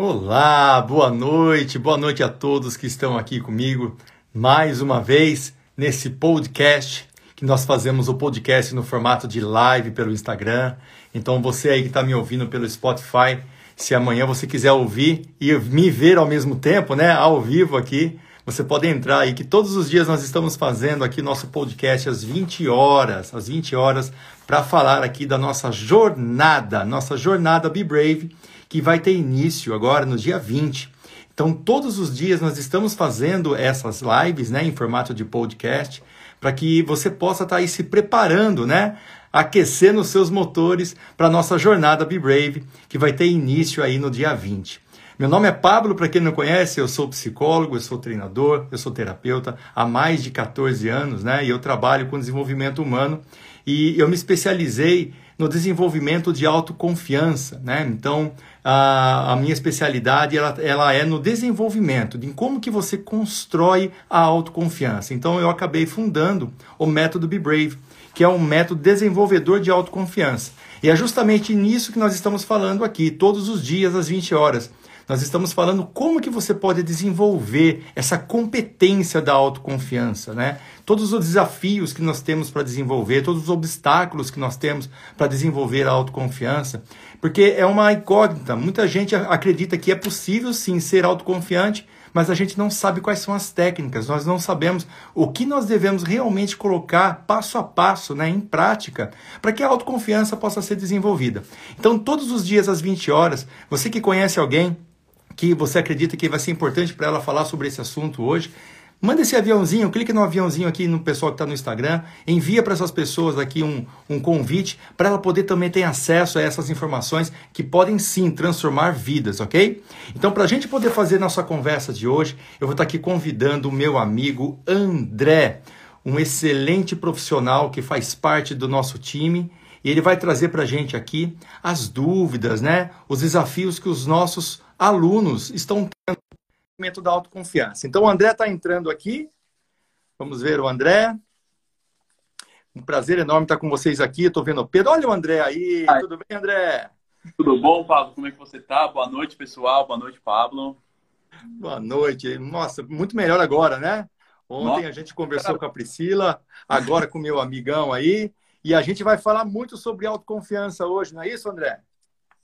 Olá, boa noite, boa noite a todos que estão aqui comigo mais uma vez nesse podcast que nós fazemos o podcast no formato de live pelo Instagram. Então você aí que está me ouvindo pelo Spotify, se amanhã você quiser ouvir e me ver ao mesmo tempo, né, ao vivo aqui, você pode entrar aí que todos os dias nós estamos fazendo aqui nosso podcast às 20 horas, às 20 horas, para falar aqui da nossa jornada, nossa jornada Be Brave, que vai ter início agora no dia 20. Então, todos os dias nós estamos fazendo essas lives, né, em formato de podcast, para que você possa estar tá aí se preparando, né, aquecendo os seus motores para a nossa jornada Be Brave, que vai ter início aí no dia 20. Meu nome é Pablo, para quem não conhece, eu sou psicólogo, eu sou treinador, eu sou terapeuta há mais de 14 anos, né? E eu trabalho com desenvolvimento humano e eu me especializei no desenvolvimento de autoconfiança, né? Então, a, a minha especialidade ela, ela é no desenvolvimento, de como que você constrói a autoconfiança. Então, eu acabei fundando o método Be Brave, que é um método desenvolvedor de autoconfiança. E é justamente nisso que nós estamos falando aqui, todos os dias às 20 horas. Nós estamos falando como que você pode desenvolver essa competência da autoconfiança, né? Todos os desafios que nós temos para desenvolver, todos os obstáculos que nós temos para desenvolver a autoconfiança, porque é uma incógnita. Muita gente acredita que é possível sim ser autoconfiante, mas a gente não sabe quais são as técnicas, nós não sabemos o que nós devemos realmente colocar passo a passo, né, em prática, para que a autoconfiança possa ser desenvolvida. Então, todos os dias às 20 horas, você que conhece alguém que você acredita que vai ser importante para ela falar sobre esse assunto hoje, manda esse aviãozinho, clique no aviãozinho aqui no pessoal que está no Instagram, envia para essas pessoas aqui um, um convite para ela poder também ter acesso a essas informações que podem sim transformar vidas, ok? Então, para a gente poder fazer nossa conversa de hoje, eu vou estar tá aqui convidando o meu amigo André, um excelente profissional que faz parte do nosso time. E ele vai trazer para a gente aqui as dúvidas, né? Os desafios que os nossos alunos estão tendo momento da autoconfiança. Então, o André está entrando aqui. Vamos ver o André. Um prazer enorme estar com vocês aqui. Estou vendo o Pedro. Olha o André aí. Ai. Tudo bem, André? Tudo bom, Pablo? Como é que você está? Boa noite, pessoal. Boa noite, Pablo. Boa noite. Nossa, muito melhor agora, né? Ontem Nossa. a gente conversou com a Priscila, agora com o meu amigão aí. E a gente vai falar muito sobre autoconfiança hoje, não é isso, André?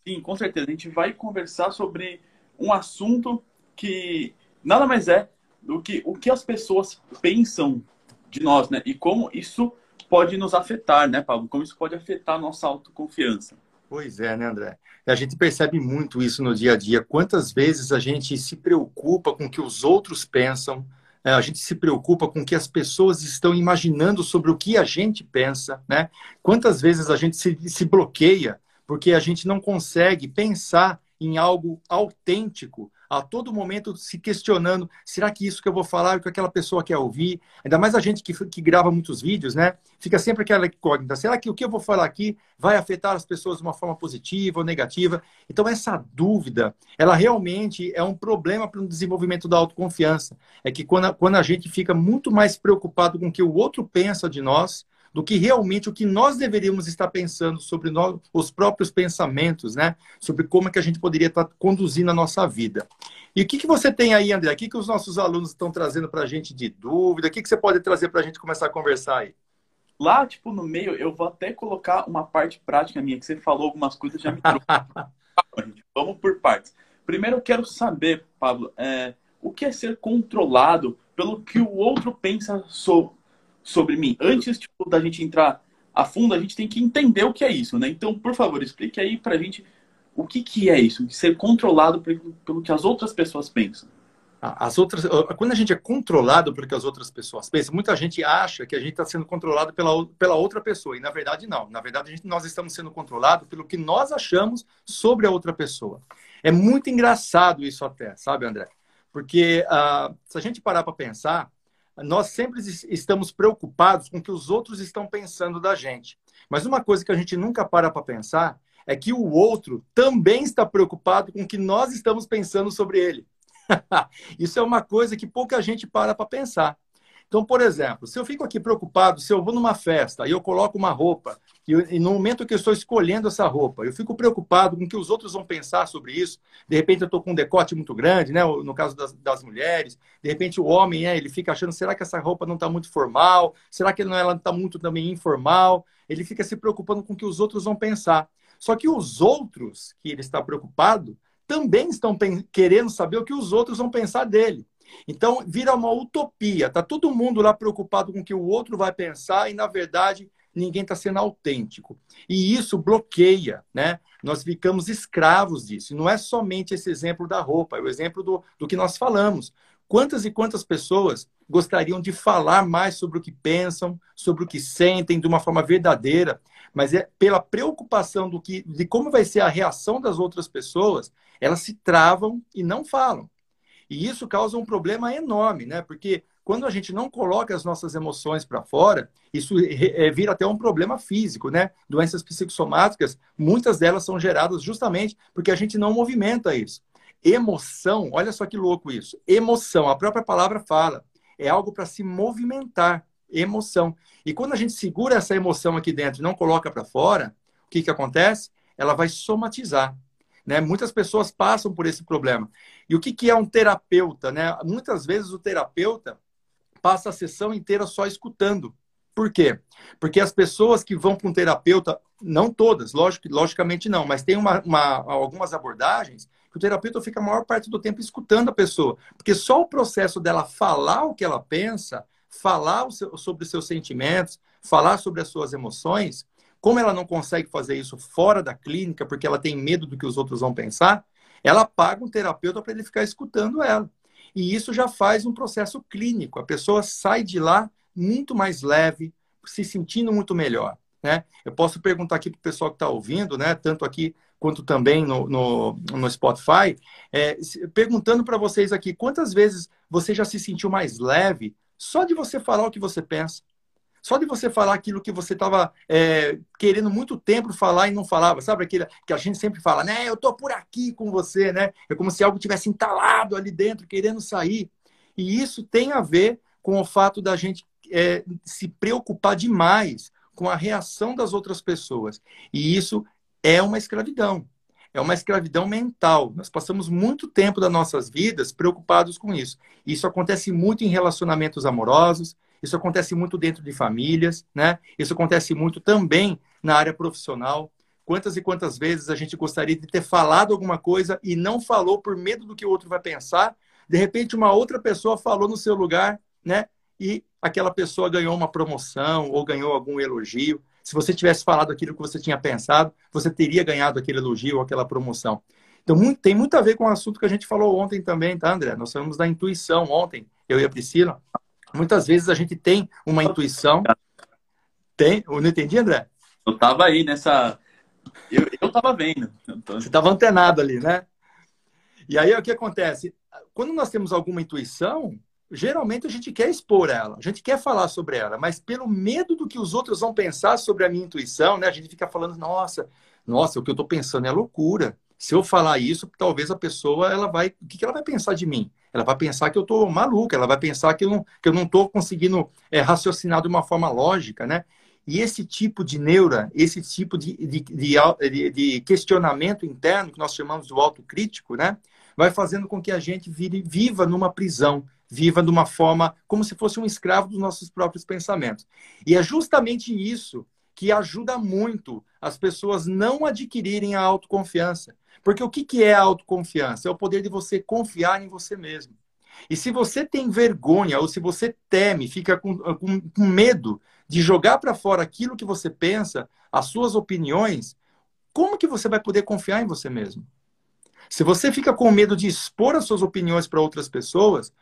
Sim, com certeza. A gente vai conversar sobre um assunto que nada mais é do que o que as pessoas pensam de nós, né? E como isso pode nos afetar, né, Pablo? Como isso pode afetar a nossa autoconfiança. Pois é, né, André? A gente percebe muito isso no dia a dia. Quantas vezes a gente se preocupa com o que os outros pensam, né? a gente se preocupa com o que as pessoas estão imaginando sobre o que a gente pensa, né? Quantas vezes a gente se, se bloqueia porque a gente não consegue pensar em algo autêntico, a todo momento se questionando: será que isso que eu vou falar é o que aquela pessoa quer ouvir? Ainda mais a gente que, que grava muitos vídeos, né? Fica sempre aquela incógnita: será que o que eu vou falar aqui vai afetar as pessoas de uma forma positiva ou negativa? Então, essa dúvida, ela realmente é um problema para o desenvolvimento da autoconfiança. É que quando a, quando a gente fica muito mais preocupado com o que o outro pensa de nós, do que realmente o que nós deveríamos estar pensando sobre nós, os próprios pensamentos, né? Sobre como é que a gente poderia estar conduzindo a nossa vida. E o que, que você tem aí, André? O que, que os nossos alunos estão trazendo para a gente de dúvida? O que, que você pode trazer para a gente começar a conversar aí? Lá, tipo, no meio, eu vou até colocar uma parte prática minha, que você falou algumas coisas, já me trouxe. Vamos por partes. Primeiro, eu quero saber, Pablo, é, o que é ser controlado pelo que o outro pensa sobre, sobre mim. Antes tipo, da gente entrar a fundo, a gente tem que entender o que é isso, né? Então, por favor, explique aí pra gente o que, que é isso, ser controlado pelo que as outras pessoas pensam. As outras, quando a gente é controlado pelo que as outras pessoas pensam, muita gente acha que a gente está sendo controlado pela, pela outra pessoa, e na verdade não. Na verdade, gente, nós estamos sendo controlados pelo que nós achamos sobre a outra pessoa. É muito engraçado isso até, sabe, André? Porque uh, se a gente parar para pensar, nós sempre estamos preocupados com o que os outros estão pensando da gente. Mas uma coisa que a gente nunca para para pensar é que o outro também está preocupado com o que nós estamos pensando sobre ele. Isso é uma coisa que pouca gente para para pensar. Então, por exemplo, se eu fico aqui preocupado, se eu vou numa festa e eu coloco uma roupa E, no momento que eu estou escolhendo essa roupa, eu fico preocupado com o que os outros vão pensar sobre isso. De repente eu estou com um decote muito grande, né? No caso das, das mulheres. De repente o homem, né? ele fica achando, será que essa roupa não está muito formal? Será que ela não está muito também informal? Ele fica se preocupando com o que os outros vão pensar. Só que os outros que ele está preocupado também estão querendo saber o que os outros vão pensar dele. Então, vira uma utopia. Tá todo mundo lá preocupado com o que o outro vai pensar e, na verdade, ninguém está sendo autêntico. E isso bloqueia, né? Nós ficamos escravos disso. Não é somente esse exemplo da roupa, é o exemplo do, do que nós falamos. Quantas e quantas pessoas gostariam de falar mais sobre o que pensam, sobre o que sentem, de uma forma verdadeira, mas é pela preocupação do que, de como vai ser a reação das outras pessoas, elas se travam e não falam. E isso causa um problema enorme, né? Porque quando a gente não coloca as nossas emoções para fora, isso é, vira até um problema físico, né? Doenças psicossomáticas, muitas delas são geradas justamente porque a gente não movimenta isso. Emoção, olha só que louco isso. Emoção, a própria palavra fala, é algo para se movimentar. Emoção. E quando a gente segura essa emoção aqui dentro e não coloca para fora, o que, que acontece? Ela vai somatizar. Né? Muitas pessoas passam por esse problema. E o que, que é um terapeuta? Né? Muitas vezes o terapeuta passa a sessão inteira só escutando. Por quê? Porque as pessoas que vão para um terapeuta, não todas, lógico, logicamente não, mas tem uma, uma, algumas abordagens que o terapeuta fica a maior parte do tempo escutando a pessoa. Porque só o processo dela falar o que ela pensa, falar seu, sobre os seus sentimentos, falar sobre as suas emoções, como ela não consegue fazer isso fora da clínica, porque ela tem medo do que os outros vão pensar, ela paga um terapeuta para ele ficar escutando ela. E isso já faz um processo clínico. A pessoa sai de lá muito mais leve, se sentindo muito melhor. Né? Eu posso perguntar aqui para o pessoal que está ouvindo, né? tanto aqui quanto também no, no, no Spotify, é, perguntando para vocês aqui, quantas vezes você já se sentiu mais leve só de você falar o que você pensa? Só de você falar aquilo que você estava é, querendo muito tempo falar e não falava, sabe? Aquilo que a gente sempre fala, né? Eu tô por aqui com você, né? É como se algo tivesse entalado ali dentro, querendo sair. E isso tem a ver com o fato da gente é, se preocupar demais com a reação das outras pessoas. E isso é uma escravidão. É uma escravidão mental. Nós passamos muito tempo das nossas vidas preocupados com isso. Isso acontece muito em relacionamentos amorosos, isso acontece muito dentro de famílias, né? Isso acontece muito também na área profissional. Quantas e quantas vezes a gente gostaria de ter falado alguma coisa e não falou por medo do que o outro vai pensar? De repente, uma outra pessoa falou no seu lugar, né? E aquela pessoa ganhou uma promoção ou ganhou algum elogio. Se você tivesse falado aquilo que você tinha pensado, você teria ganhado aquele elogio ou aquela promoção. Então, muito, tem muito a ver com o assunto que a gente falou ontem também, tá, André? Nós falamos da intuição ontem, eu e a Priscila. Muitas vezes a gente tem uma intuição. Tem? Eu não entendi, André? Eu estava aí nessa. Eu, eu tava vendo. Você estava antenado ali, né? E aí o que acontece? Quando nós temos alguma intuição, geralmente a gente quer expor ela, a gente quer falar sobre ela, mas pelo medo do que os outros vão pensar sobre a minha intuição, né? A gente fica falando, nossa, nossa, o que eu estou pensando é loucura. Se eu falar isso, talvez a pessoa ela vai, o que ela vai pensar de mim? ela vai pensar que eu estou maluca, ela vai pensar que eu não que eu não estou conseguindo é, raciocinar de uma forma lógica, né? E esse tipo de neura, esse tipo de, de, de, de questionamento interno, que nós chamamos de autocrítico, né? Vai fazendo com que a gente vire, viva numa prisão, viva de uma forma como se fosse um escravo dos nossos próprios pensamentos. E é justamente isso que ajuda muito as pessoas não adquirirem a autoconfiança. Porque o que, que é autoconfiança? É o poder de você confiar em você mesmo. E se você tem vergonha ou se você teme, fica com, com, com medo de jogar para fora aquilo que você pensa, as suas opiniões, como que você vai poder confiar em você mesmo? Se você fica com medo de expor as suas opiniões para outras pessoas,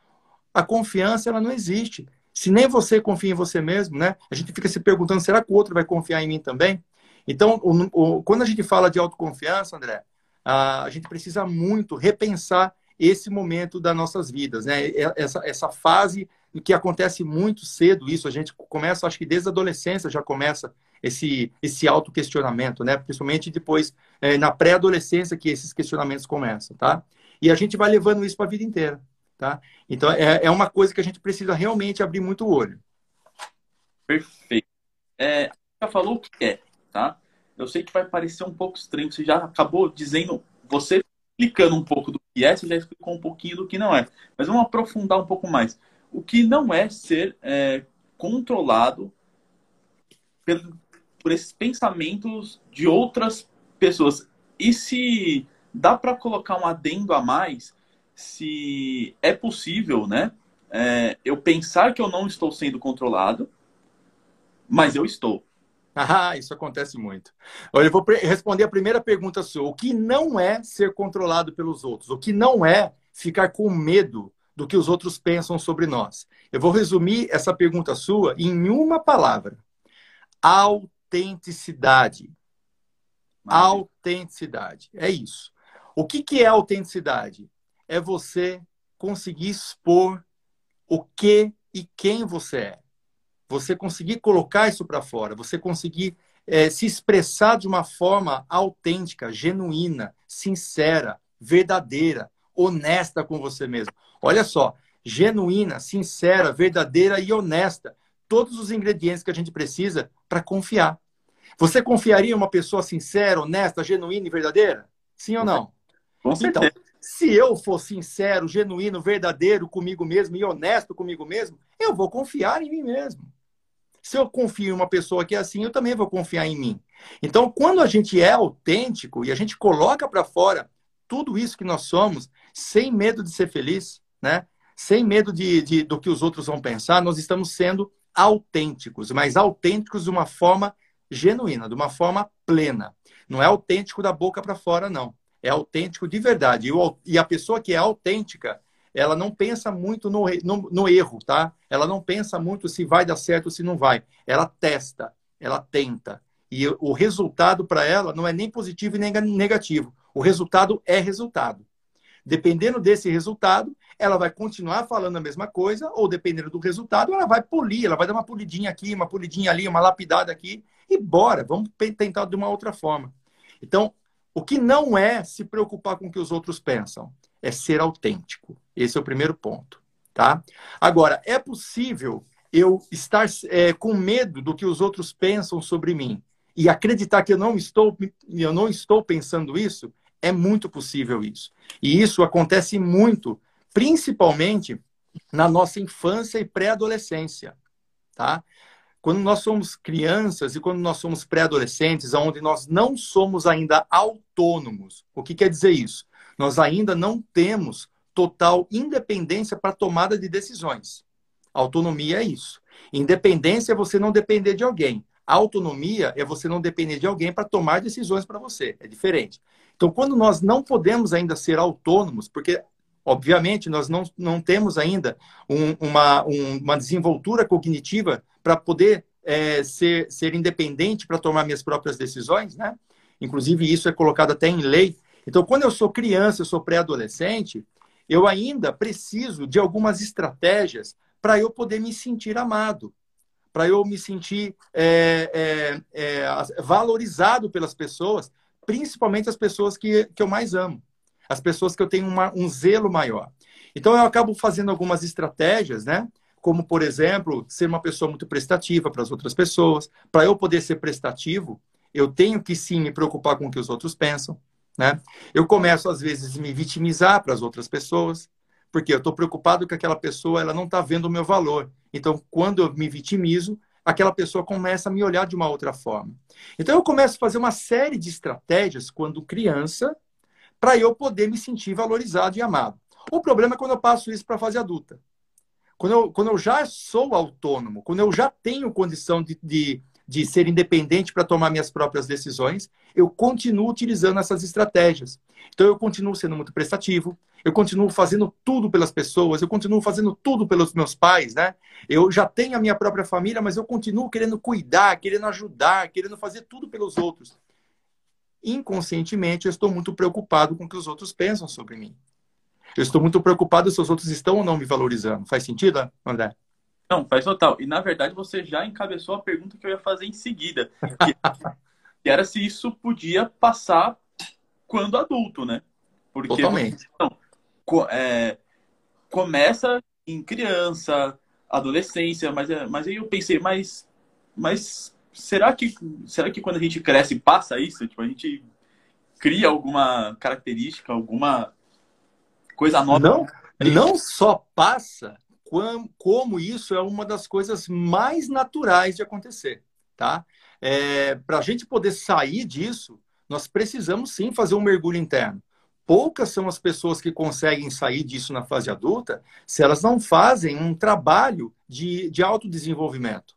a confiança ela não existe. Se nem você confia em você mesmo, né? A gente fica se perguntando, será que o outro vai confiar em mim também? Então, o, o, quando a gente fala de autoconfiança, André, a gente precisa muito repensar esse momento das nossas vidas, né? Essa, essa fase que acontece muito cedo, isso a gente começa, acho que desde a adolescência já começa esse, esse auto-questionamento, né? Principalmente depois, é, na pré-adolescência, que esses questionamentos começam, tá? E a gente vai levando isso para a vida inteira, tá? Então, é, é uma coisa que a gente precisa realmente abrir muito o olho. Perfeito. É, já falou o que é tá? Eu sei que vai parecer um pouco estranho, você já acabou dizendo, você explicando um pouco do que é, você já explicou um pouquinho do que não é. Mas vamos aprofundar um pouco mais. O que não é ser é, controlado por, por esses pensamentos de outras pessoas. E se dá para colocar um adendo a mais, se é possível, né? É, eu pensar que eu não estou sendo controlado, mas eu estou. Ah, isso acontece muito. Olha, eu vou responder a primeira pergunta sua. O que não é ser controlado pelos outros? O que não é ficar com medo do que os outros pensam sobre nós? Eu vou resumir essa pergunta sua em uma palavra: autenticidade. Autenticidade. É isso. O que, que é autenticidade? É você conseguir expor o que e quem você é você conseguir colocar isso para fora, você conseguir é, se expressar de uma forma autêntica, genuína, sincera, verdadeira, honesta com você mesmo. Olha só, genuína, sincera, verdadeira e honesta. Todos os ingredientes que a gente precisa para confiar. Você confiaria em uma pessoa sincera, honesta, genuína e verdadeira? Sim ou não? Com certeza. Então, se eu for sincero, genuíno, verdadeiro comigo mesmo e honesto comigo mesmo, eu vou confiar em mim mesmo. Se eu confio em uma pessoa que é assim, eu também vou confiar em mim. Então, quando a gente é autêntico e a gente coloca para fora tudo isso que nós somos, sem medo de ser feliz, né? Sem medo de, de, do que os outros vão pensar, nós estamos sendo autênticos, mas autênticos de uma forma genuína, de uma forma plena. Não é autêntico da boca para fora, não. É autêntico de verdade. E a pessoa que é autêntica, ela não pensa muito no, no, no, erro, tá? Ela não pensa muito se vai dar certo ou se não vai. Ela testa, ela tenta. E o resultado para ela não é nem positivo e nem negativo. O resultado é resultado. Dependendo desse resultado, ela vai continuar falando a mesma coisa, ou dependendo do resultado, ela vai polir, ela vai dar uma polidinha aqui, uma polidinha ali, uma lapidada aqui, e bora, vamos tentar de uma outra forma. Então, o que não é se preocupar com o que os outros pensam, é ser autêntico. Esse é o primeiro ponto, tá? Agora, é possível eu estar é, com medo do que os outros pensam sobre mim e acreditar que eu não estou, eu não estou pensando isso? É muito possível isso. E isso acontece muito, principalmente na nossa infância e pré-adolescência, tá? Quando nós somos crianças e quando nós somos pré-adolescentes, onde nós não somos ainda autônomos. O que quer dizer isso? Nós ainda não temos total independência para tomada de decisões. Autonomia é isso. Independência é você não depender de alguém. Autonomia é você não depender de alguém para tomar decisões para você. É diferente. Então, quando nós não podemos ainda ser autônomos, porque, obviamente, nós não, não temos ainda um, uma, um, uma desenvoltura cognitiva para poder é, ser, ser independente para tomar minhas próprias decisões, né? Inclusive, isso é colocado até em lei. Então, quando eu sou criança, eu sou pré-adolescente, eu ainda preciso de algumas estratégias para eu poder me sentir amado, para eu me sentir é, é, é, valorizado pelas pessoas, principalmente as pessoas que, que eu mais amo, as pessoas que eu tenho uma, um zelo maior. Então, eu acabo fazendo algumas estratégias, né? Como, por exemplo, ser uma pessoa muito prestativa para as outras pessoas. Para eu poder ser prestativo, eu tenho que sim me preocupar com o que os outros pensam. Né? Eu começo, às vezes, me vitimizar para as outras pessoas, porque eu estou preocupado que aquela pessoa ela não está vendo o meu valor. Então, quando eu me vitimizo, aquela pessoa começa a me olhar de uma outra forma. Então, eu começo a fazer uma série de estratégias quando criança para eu poder me sentir valorizado e amado. O problema é quando eu passo isso para a fase adulta. Quando eu, quando eu já sou autônomo, quando eu já tenho condição de, de de ser independente para tomar minhas próprias decisões, eu continuo utilizando essas estratégias. Então, eu continuo sendo muito prestativo, eu continuo fazendo tudo pelas pessoas, eu continuo fazendo tudo pelos meus pais, né? Eu já tenho a minha própria família, mas eu continuo querendo cuidar, querendo ajudar, querendo fazer tudo pelos outros. Inconscientemente, eu estou muito preocupado com o que os outros pensam sobre mim. Eu estou muito preocupado se os outros estão ou não me valorizando. Faz sentido, André? Não, faz total. E na verdade você já encabeçou a pergunta que eu ia fazer em seguida. Que, que era se isso podia passar quando adulto, né? Porque Totalmente. Não, é, começa em criança, adolescência, mas, é, mas aí eu pensei, mas, mas será que, será que quando a gente cresce passa isso? Tipo, a gente cria alguma característica, alguma coisa nova? Não, não só passa, como isso é uma das coisas mais naturais de acontecer, tá? É, Para a gente poder sair disso, nós precisamos sim fazer um mergulho interno. Poucas são as pessoas que conseguem sair disso na fase adulta se elas não fazem um trabalho de, de autodesenvolvimento.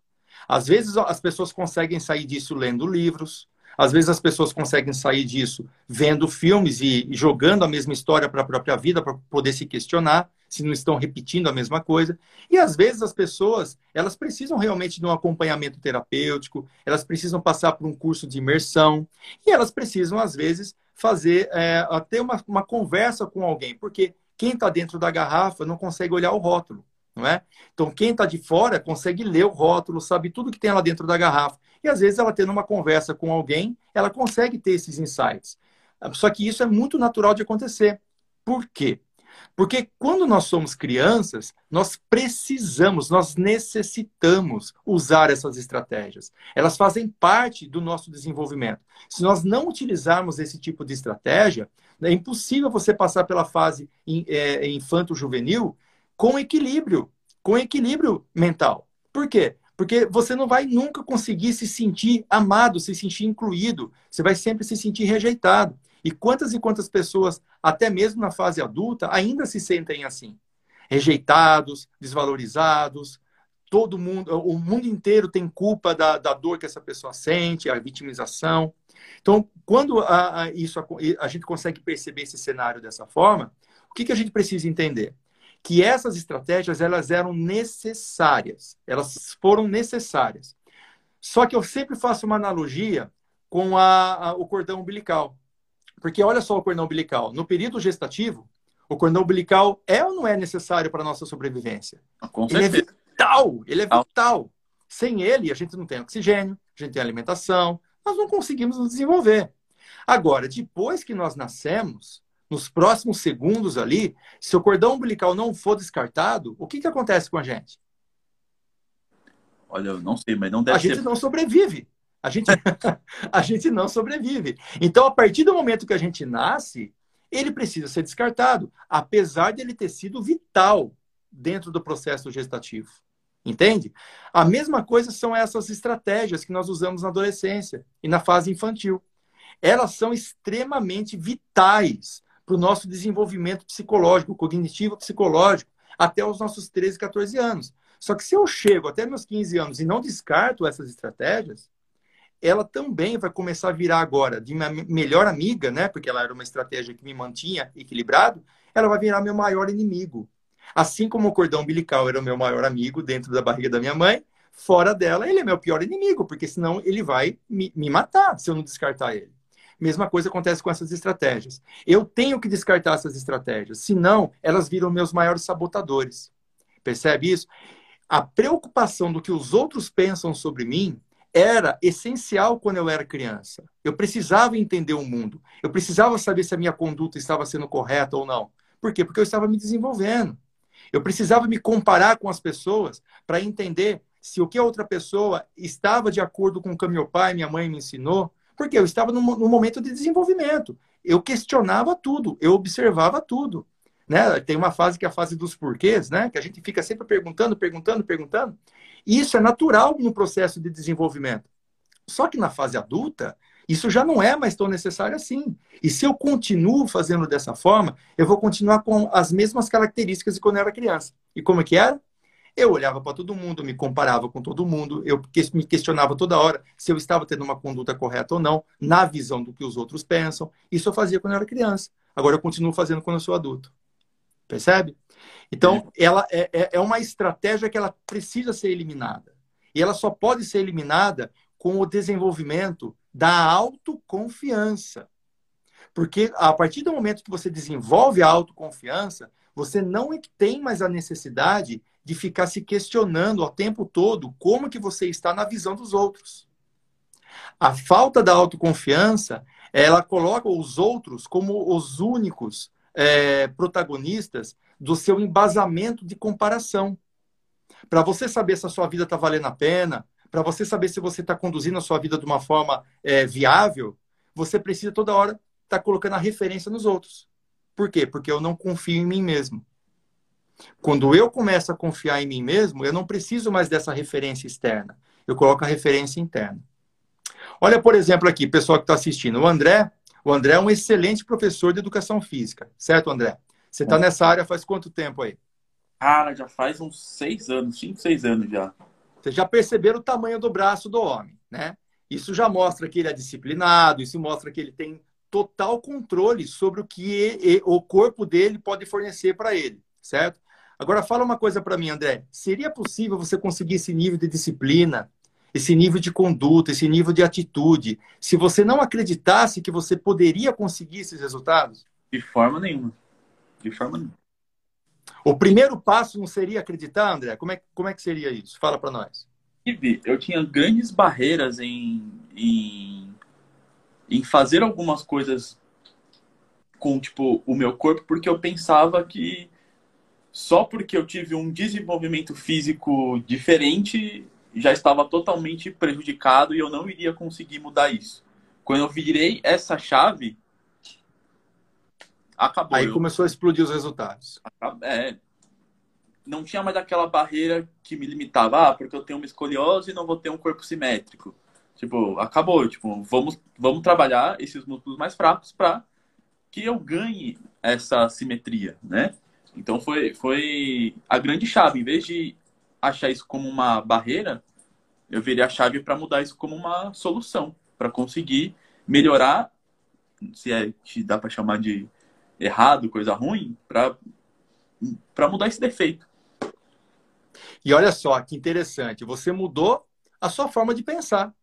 Às vezes as pessoas conseguem sair disso lendo livros, às vezes as pessoas conseguem sair disso vendo filmes e, jogando a mesma história para a própria vida, para poder se questionar se não estão repetindo a mesma coisa. E às vezes as pessoas, elas precisam realmente de um acompanhamento terapêutico, elas precisam passar por um curso de imersão, e elas precisam, às vezes, fazer, é, ter uma, uma conversa com alguém, porque quem está dentro da garrafa não consegue olhar o rótulo não é? Então, quem está de fora consegue ler o rótulo, sabe tudo que tem lá dentro da garrafa. E às vezes ela tendo uma conversa com alguém, ela consegue ter esses insights. Só que isso é muito natural de acontecer. Por quê? Porque quando nós somos crianças, nós precisamos, nós necessitamos usar essas estratégias. Elas fazem parte do nosso desenvolvimento. Se nós não utilizarmos esse tipo de estratégia, é impossível você passar pela fase é, infanto-juvenil com equilíbrio, com equilíbrio mental. Por quê? Porque você não vai nunca conseguir se sentir amado, se sentir incluído. Você vai sempre se sentir rejeitado. E quantas e quantas pessoas, até mesmo na fase adulta, ainda se sentem assim? Rejeitados, desvalorizados. Todo mundo, o mundo inteiro tem culpa da, da dor que essa pessoa sente, a vitimização. Então, quando a, a, isso, a, a gente consegue perceber esse cenário dessa forma, o que, que a gente precisa entender? que essas estratégias elas eram necessárias, elas foram necessárias. Só que eu sempre faço uma analogia com a, a, o cordão umbilical. Porque olha só o cordão umbilical. No período gestativo, o cordão umbilical é ou não é necessário para a nossa sobrevivência? Com certeza. Ele é vital, ele é vital. Sem ele, a gente não tem oxigênio, a gente tem alimentação, nós não conseguimos nos desenvolver. Agora, depois que nós nascemos, nos próximos segundos ali, se o cordão umbilical não for descartado, o que, que acontece com a gente? Olha, eu não sei, mas não deve A ser... gente não sobrevive. A gente, a gente não sobrevive. Então, a partir do momento que a gente nasce, ele precisa ser descartado, apesar de ele ter sido vital dentro do processo gestativo. Entende? A mesma coisa são essas estratégias que nós usamos na adolescência e na fase infantil. Elas são extremamente vitais para o nosso desenvolvimento psicológico, cognitivo psicológico, até os nossos 13, 14 anos. Só que se eu chego até meus 15 anos e não descarto essas estratégias, ela também vai começar a virar agora de minha melhor amiga, né? Porque ela era uma estratégia que me mantinha equilibrado, ela vai virar meu maior inimigo. Assim como o cordão umbilical era o meu maior amigo dentro da barriga da minha mãe, fora dela ele é meu pior inimigo, porque senão ele vai me, me matar se eu não descartar ele. Mesma coisa acontece com essas estratégias. Eu tenho que descartar essas estratégias, senão elas viram meus maiores sabotadores. Percebe isso? A preocupação do que os outros pensam sobre mim era essencial quando eu era criança. Eu precisava entender o mundo. Eu precisava saber se a minha conduta estava sendo correta ou não. Por quê? Porque eu estava me desenvolvendo. Eu precisava me comparar com as pessoas para entender se o que a outra pessoa estava de acordo com o que meu pai minha mãe me ensinou, porque eu estava num momento de desenvolvimento. Eu questionava tudo, eu observava tudo. Né? Tem uma fase que é a fase dos porquês, né? que a gente fica sempre perguntando, perguntando, perguntando. E isso é natural no processo de desenvolvimento. Só que na fase adulta, isso já não é mais tão necessário assim. E se eu continuo fazendo dessa forma, eu vou continuar com as mesmas características de quando eu era criança. E como é que era? Eu olhava para todo mundo, me comparava com todo mundo, eu me questionava toda hora se eu estava tendo uma conduta correta ou não, na visão do que os outros pensam. Isso eu fazia quando eu era criança. Agora eu continuo fazendo quando eu sou adulto. Percebe? Então, é. ela é, é, é uma estratégia que ela precisa ser eliminada. E ela só pode ser eliminada com o desenvolvimento da autoconfiança. Porque a partir do momento que você desenvolve a autoconfiança, você não tem mais a necessidade de ficar se questionando o tempo todo como que você está na visão dos outros. A falta da autoconfiança, ela coloca os outros como os únicos é, protagonistas do seu embasamento de comparação. Para você saber se a sua vida está valendo a pena, para você saber se você está conduzindo a sua vida de uma forma é, viável, você precisa toda hora estar tá colocando a referência nos outros. Por quê? Porque eu não confio em mim mesmo. Quando eu começo a confiar em mim mesmo, eu não preciso mais dessa referência externa. Eu coloco a referência interna. Olha, por exemplo, aqui, pessoal que está assistindo. O André, o André é um excelente professor de educação física, certo, André? Você está nessa área faz quanto tempo aí? Cara, já faz uns seis anos, cinco, seis anos já. Vocês já perceberam o tamanho do braço do homem, né? Isso já mostra que ele é disciplinado, isso mostra que ele tem total controle sobre o que o corpo dele pode fornecer para ele, certo? Agora fala uma coisa para mim, André. Seria possível você conseguir esse nível de disciplina, esse nível de conduta, esse nível de atitude, se você não acreditasse que você poderia conseguir esses resultados? De forma nenhuma. De forma nenhuma. O primeiro passo não seria acreditar, André? Como é, como é que seria isso? Fala para nós. Eu tinha grandes barreiras em, em, em fazer algumas coisas com tipo o meu corpo porque eu pensava que só porque eu tive um desenvolvimento físico diferente, já estava totalmente prejudicado e eu não iria conseguir mudar isso. Quando eu virei essa chave, acabou. Aí começou a explodir os resultados. É, não tinha mais aquela barreira que me limitava, ah, porque eu tenho uma escoliose e não vou ter um corpo simétrico. Tipo, acabou. Tipo, vamos, vamos trabalhar esses músculos mais fracos para que eu ganhe essa simetria, né? Então foi, foi a grande chave. Em vez de achar isso como uma barreira, eu virei a chave para mudar isso como uma solução, para conseguir melhorar, se é que dá para chamar de errado, coisa ruim, para mudar esse defeito. E olha só que interessante, você mudou a sua forma de pensar.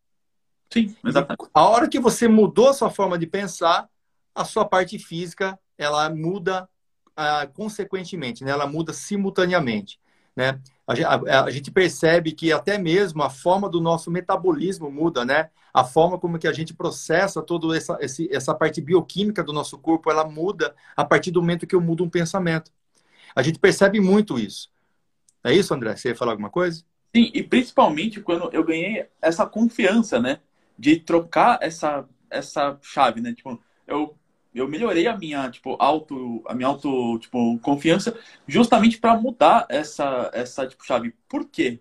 Sim, exatamente. A hora que você mudou a sua forma de pensar, a sua parte física ela muda uh, consequentemente, né? ela muda simultaneamente. Né? A, gente percebe que até mesmo a forma do nosso metabolismo muda, né? A forma como que a gente processa toda essa, essa parte bioquímica do nosso corpo, ela muda a partir do momento que eu mudo um pensamento. A gente percebe muito isso. É isso, André? Você ia falar alguma coisa? Sim, e principalmente quando eu ganhei essa confiança, né? De trocar essa, essa chave, né? Tipo, eu eu melhorei a minha, tipo, auto, a minha auto, tipo, confiança justamente para mudar essa essa tipo chave. Por quê?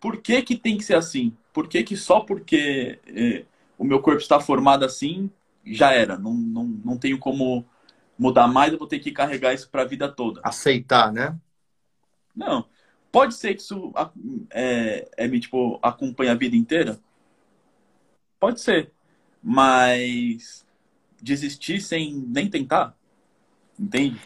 Por que que tem que ser assim? Por que que só porque eh, o meu corpo está formado assim já era? Não, não, não tenho como mudar mais, eu vou ter que carregar isso para a vida toda. Aceitar, né? Não. Pode ser que isso é, é me tipo acompanha a vida inteira. Pode ser, mas desistir sem nem tentar. Entende?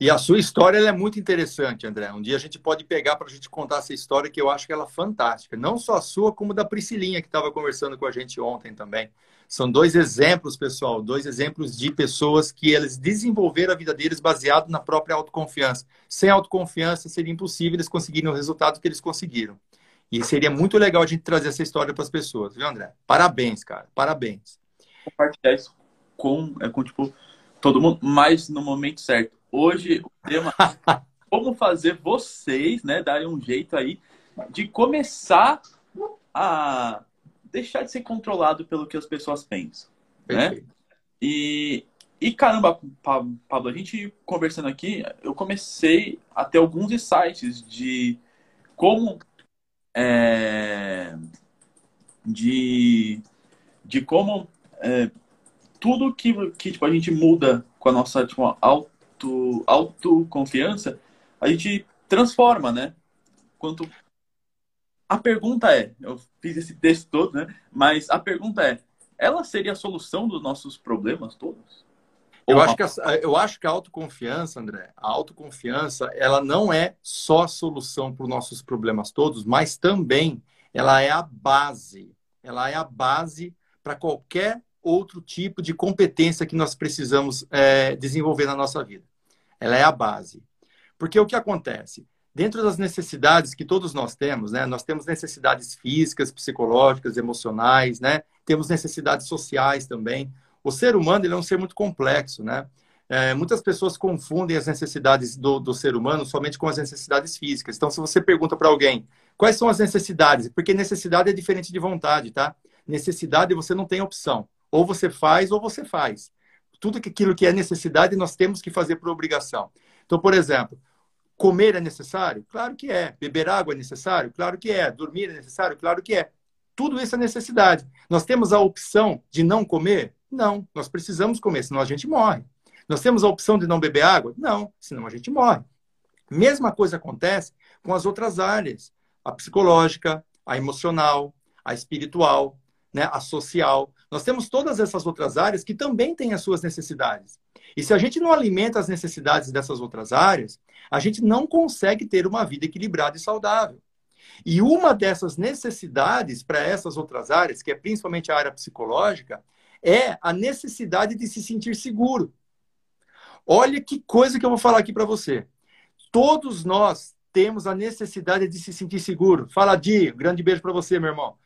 E a sua história é muito interessante, André. Um dia a gente pode pegar para a gente contar essa história que eu acho que ela é fantástica. Não só a sua, como da Priscilinha, que estava conversando com a gente ontem também. São dois exemplos, pessoal, dois exemplos de pessoas que eles desenvolveram a vida deles baseado na própria autoconfiança. Sem autoconfiança seria impossível eles conseguirem o resultado que eles conseguiram. E seria muito legal a gente trazer essa história para as pessoas, viu, André? Parabéns, cara. Parabéns. Compartilhar isso com, é com tipo, todo mundo, mas no momento certo. Hoje o tema é como fazer vocês, né, darem um jeito aí de começar a deixar de ser controlado pelo que as pessoas pensam, né? E, e caramba, Pablo, a gente conversando aqui, eu comecei a ter alguns insights de como é, de, de como é, tudo que, que tipo, a gente muda com a nossa tipo, auto, autoconfiança, a gente transforma, né? Quanto... A pergunta é, eu fiz esse texto todo, né? Mas a pergunta é, ela seria a solução dos nossos problemas todos? Eu acho, que a, eu acho que a autoconfiança, André, a autoconfiança, ela não é só a solução para os nossos problemas todos, mas também ela é a base. Ela é a base para qualquer outro tipo de competência que nós precisamos é, desenvolver na nossa vida. Ela é a base. Porque o que acontece? Dentro das necessidades que todos nós temos, né? Nós temos necessidades físicas, psicológicas, emocionais, né? Temos necessidades sociais também. O ser humano ele é um ser muito complexo, né? É, muitas pessoas confundem as necessidades do, do, ser humano somente com as necessidades físicas. Então, se você pergunta para alguém quais são as necessidades, porque necessidade é diferente de vontade, tá? Necessidade você não tem opção. Ou você faz ou você faz. Tudo aquilo que é necessidade nós temos que fazer por obrigação. Então, por exemplo, comer é necessário? Claro que é. Beber água é necessário? Claro que é. Dormir é necessário? Claro que é. Tudo isso é necessidade. Nós temos a opção de não comer? Não. Nós precisamos comer, senão a gente morre. Nós temos a opção de não beber água? Não, senão a gente morre. Mesma coisa acontece com as outras áreas: a psicológica, a emocional, a espiritual, né, a social. Nós temos todas essas outras áreas que também têm as suas necessidades. E se a gente não alimenta as necessidades dessas outras áreas, a gente não consegue ter uma vida equilibrada e saudável. E uma dessas necessidades para essas outras áreas, que é principalmente a área psicológica, é a necessidade de se sentir seguro. Olha que coisa que eu vou falar aqui para você. Todos nós temos a necessidade de se sentir seguro. Fala, Di, grande beijo para você, meu irmão.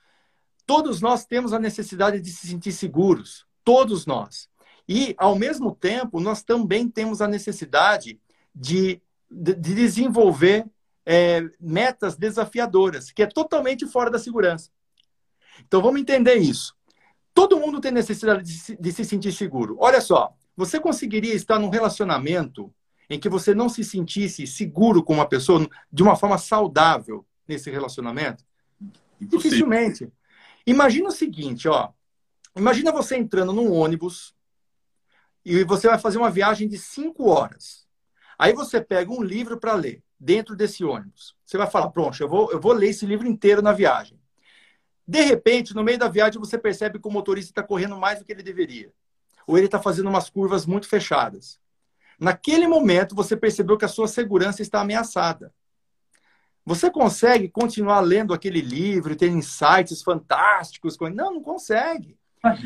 Todos nós temos a necessidade de se sentir seguros. Todos nós. E, ao mesmo tempo, nós também temos a necessidade de, de, de desenvolver é, metas desafiadoras, que é totalmente fora da segurança. Então, vamos entender isso. Todo mundo tem necessidade de se, de se sentir seguro. Olha só, você conseguiria estar num relacionamento em que você não se sentisse seguro com uma pessoa de uma forma saudável nesse relacionamento? Impossível. Dificilmente. Imagina o seguinte, ó. Imagina você entrando num ônibus e você vai fazer uma viagem de cinco horas. Aí você pega um livro para ler dentro desse ônibus. Você vai falar, pronto, eu vou, eu vou ler esse livro inteiro na viagem. De repente, no meio da viagem, você percebe que o motorista está correndo mais do que ele deveria. Ou ele está fazendo umas curvas muito fechadas. Naquele momento, você percebeu que a sua segurança está ameaçada. Você consegue continuar lendo aquele livro ter insights fantásticos? Não, não consegue.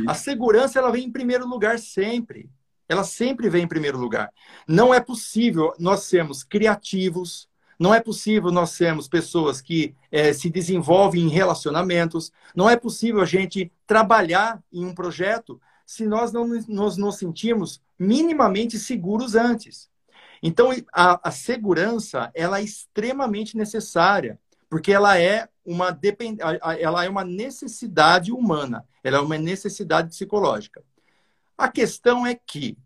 A segurança ela vem em primeiro lugar sempre. Ela sempre vem em primeiro lugar. Não é possível nós sermos criativos, não é possível nós sermos pessoas que é, se desenvolvem em relacionamentos, não é possível a gente trabalhar em um projeto se nós não nos, nos sentimos minimamente seguros antes. Então, a, a segurança ela é extremamente necessária, porque ela é uma depend... ela é uma necessidade humana, ela é uma necessidade psicológica. A questão é que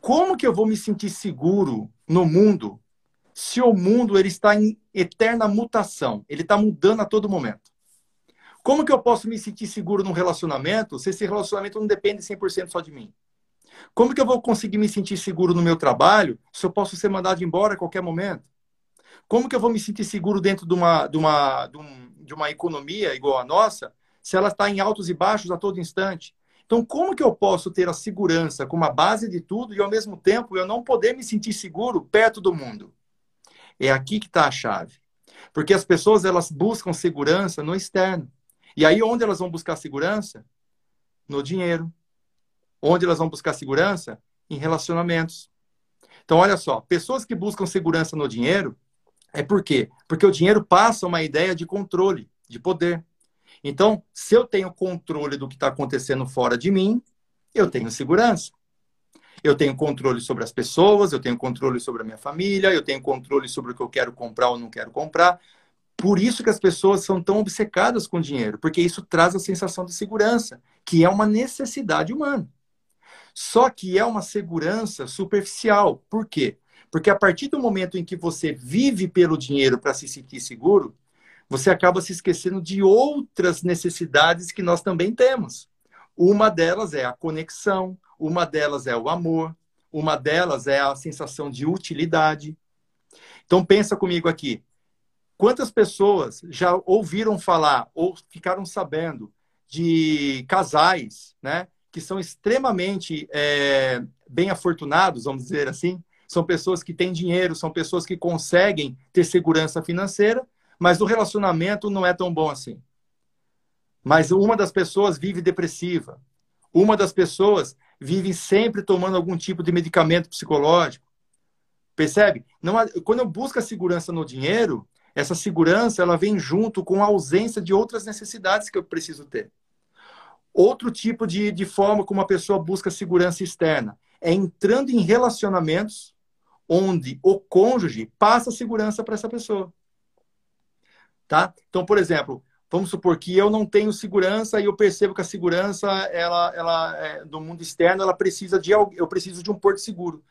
como que eu vou me sentir seguro no mundo se o mundo ele está em eterna mutação, ele está mudando a todo momento? Como que eu posso me sentir seguro num relacionamento se esse relacionamento não depende 100% só de mim? Como que eu vou conseguir me sentir seguro no meu trabalho se eu posso ser mandado embora a qualquer momento? Como que eu vou me sentir seguro dentro de uma, de uma, de, um, de uma economia igual a nossa, se ela está em altos e baixos a todo instante? Então, como que eu posso ter a segurança como a base de tudo e, ao mesmo tempo, eu não poder me sentir seguro perto do mundo? É aqui que está a chave. Porque as pessoas, elas buscam segurança no externo. E aí, onde elas vão buscar segurança? No dinheiro. Onde elas vão buscar segurança? Em relacionamentos. Então, olha só, pessoas que buscam segurança no dinheiro, é por quê? Porque o dinheiro passa uma ideia de controle, de poder. Então, se eu tenho controle do que está acontecendo fora de mim, eu tenho segurança. Eu tenho controle sobre as pessoas, eu tenho controle sobre a minha família, eu tenho controle sobre o que eu quero comprar ou não quero comprar. Por isso que as pessoas são tão obcecadas com dinheiro, porque isso traz a sensação de segurança, que é uma necessidade humana. Só que é uma segurança superficial. Por quê? Porque a partir do momento em que você vive pelo dinheiro para se sentir seguro, você acaba se esquecendo de outras necessidades que nós também temos. Uma delas é a conexão, uma delas é o amor, uma delas é a sensação de utilidade. Então pensa comigo aqui. Quantas pessoas já ouviram falar ou ficaram sabendo de casais, né, que são extremamente é, bem afortunados, vamos dizer assim, são pessoas que têm dinheiro, são pessoas que conseguem ter segurança financeira, mas o relacionamento não é tão bom assim. Mas uma das pessoas vive depressiva. Uma das pessoas vive sempre tomando algum tipo de medicamento psicológico. Percebe? Não, quando eu busco a segurança no dinheiro, essa segurança ela vem junto com a ausência de outras necessidades que eu preciso ter. Outro tipo de, de forma como a pessoa busca segurança externa é entrando em relacionamentos onde o cônjuge passa segurança para essa pessoa. Tá? Então, por exemplo, vamos supor que eu não tenho segurança e eu percebo que a segurança, ela, ela é, do mundo externo, ela precisa de eu preciso de um porto seguro.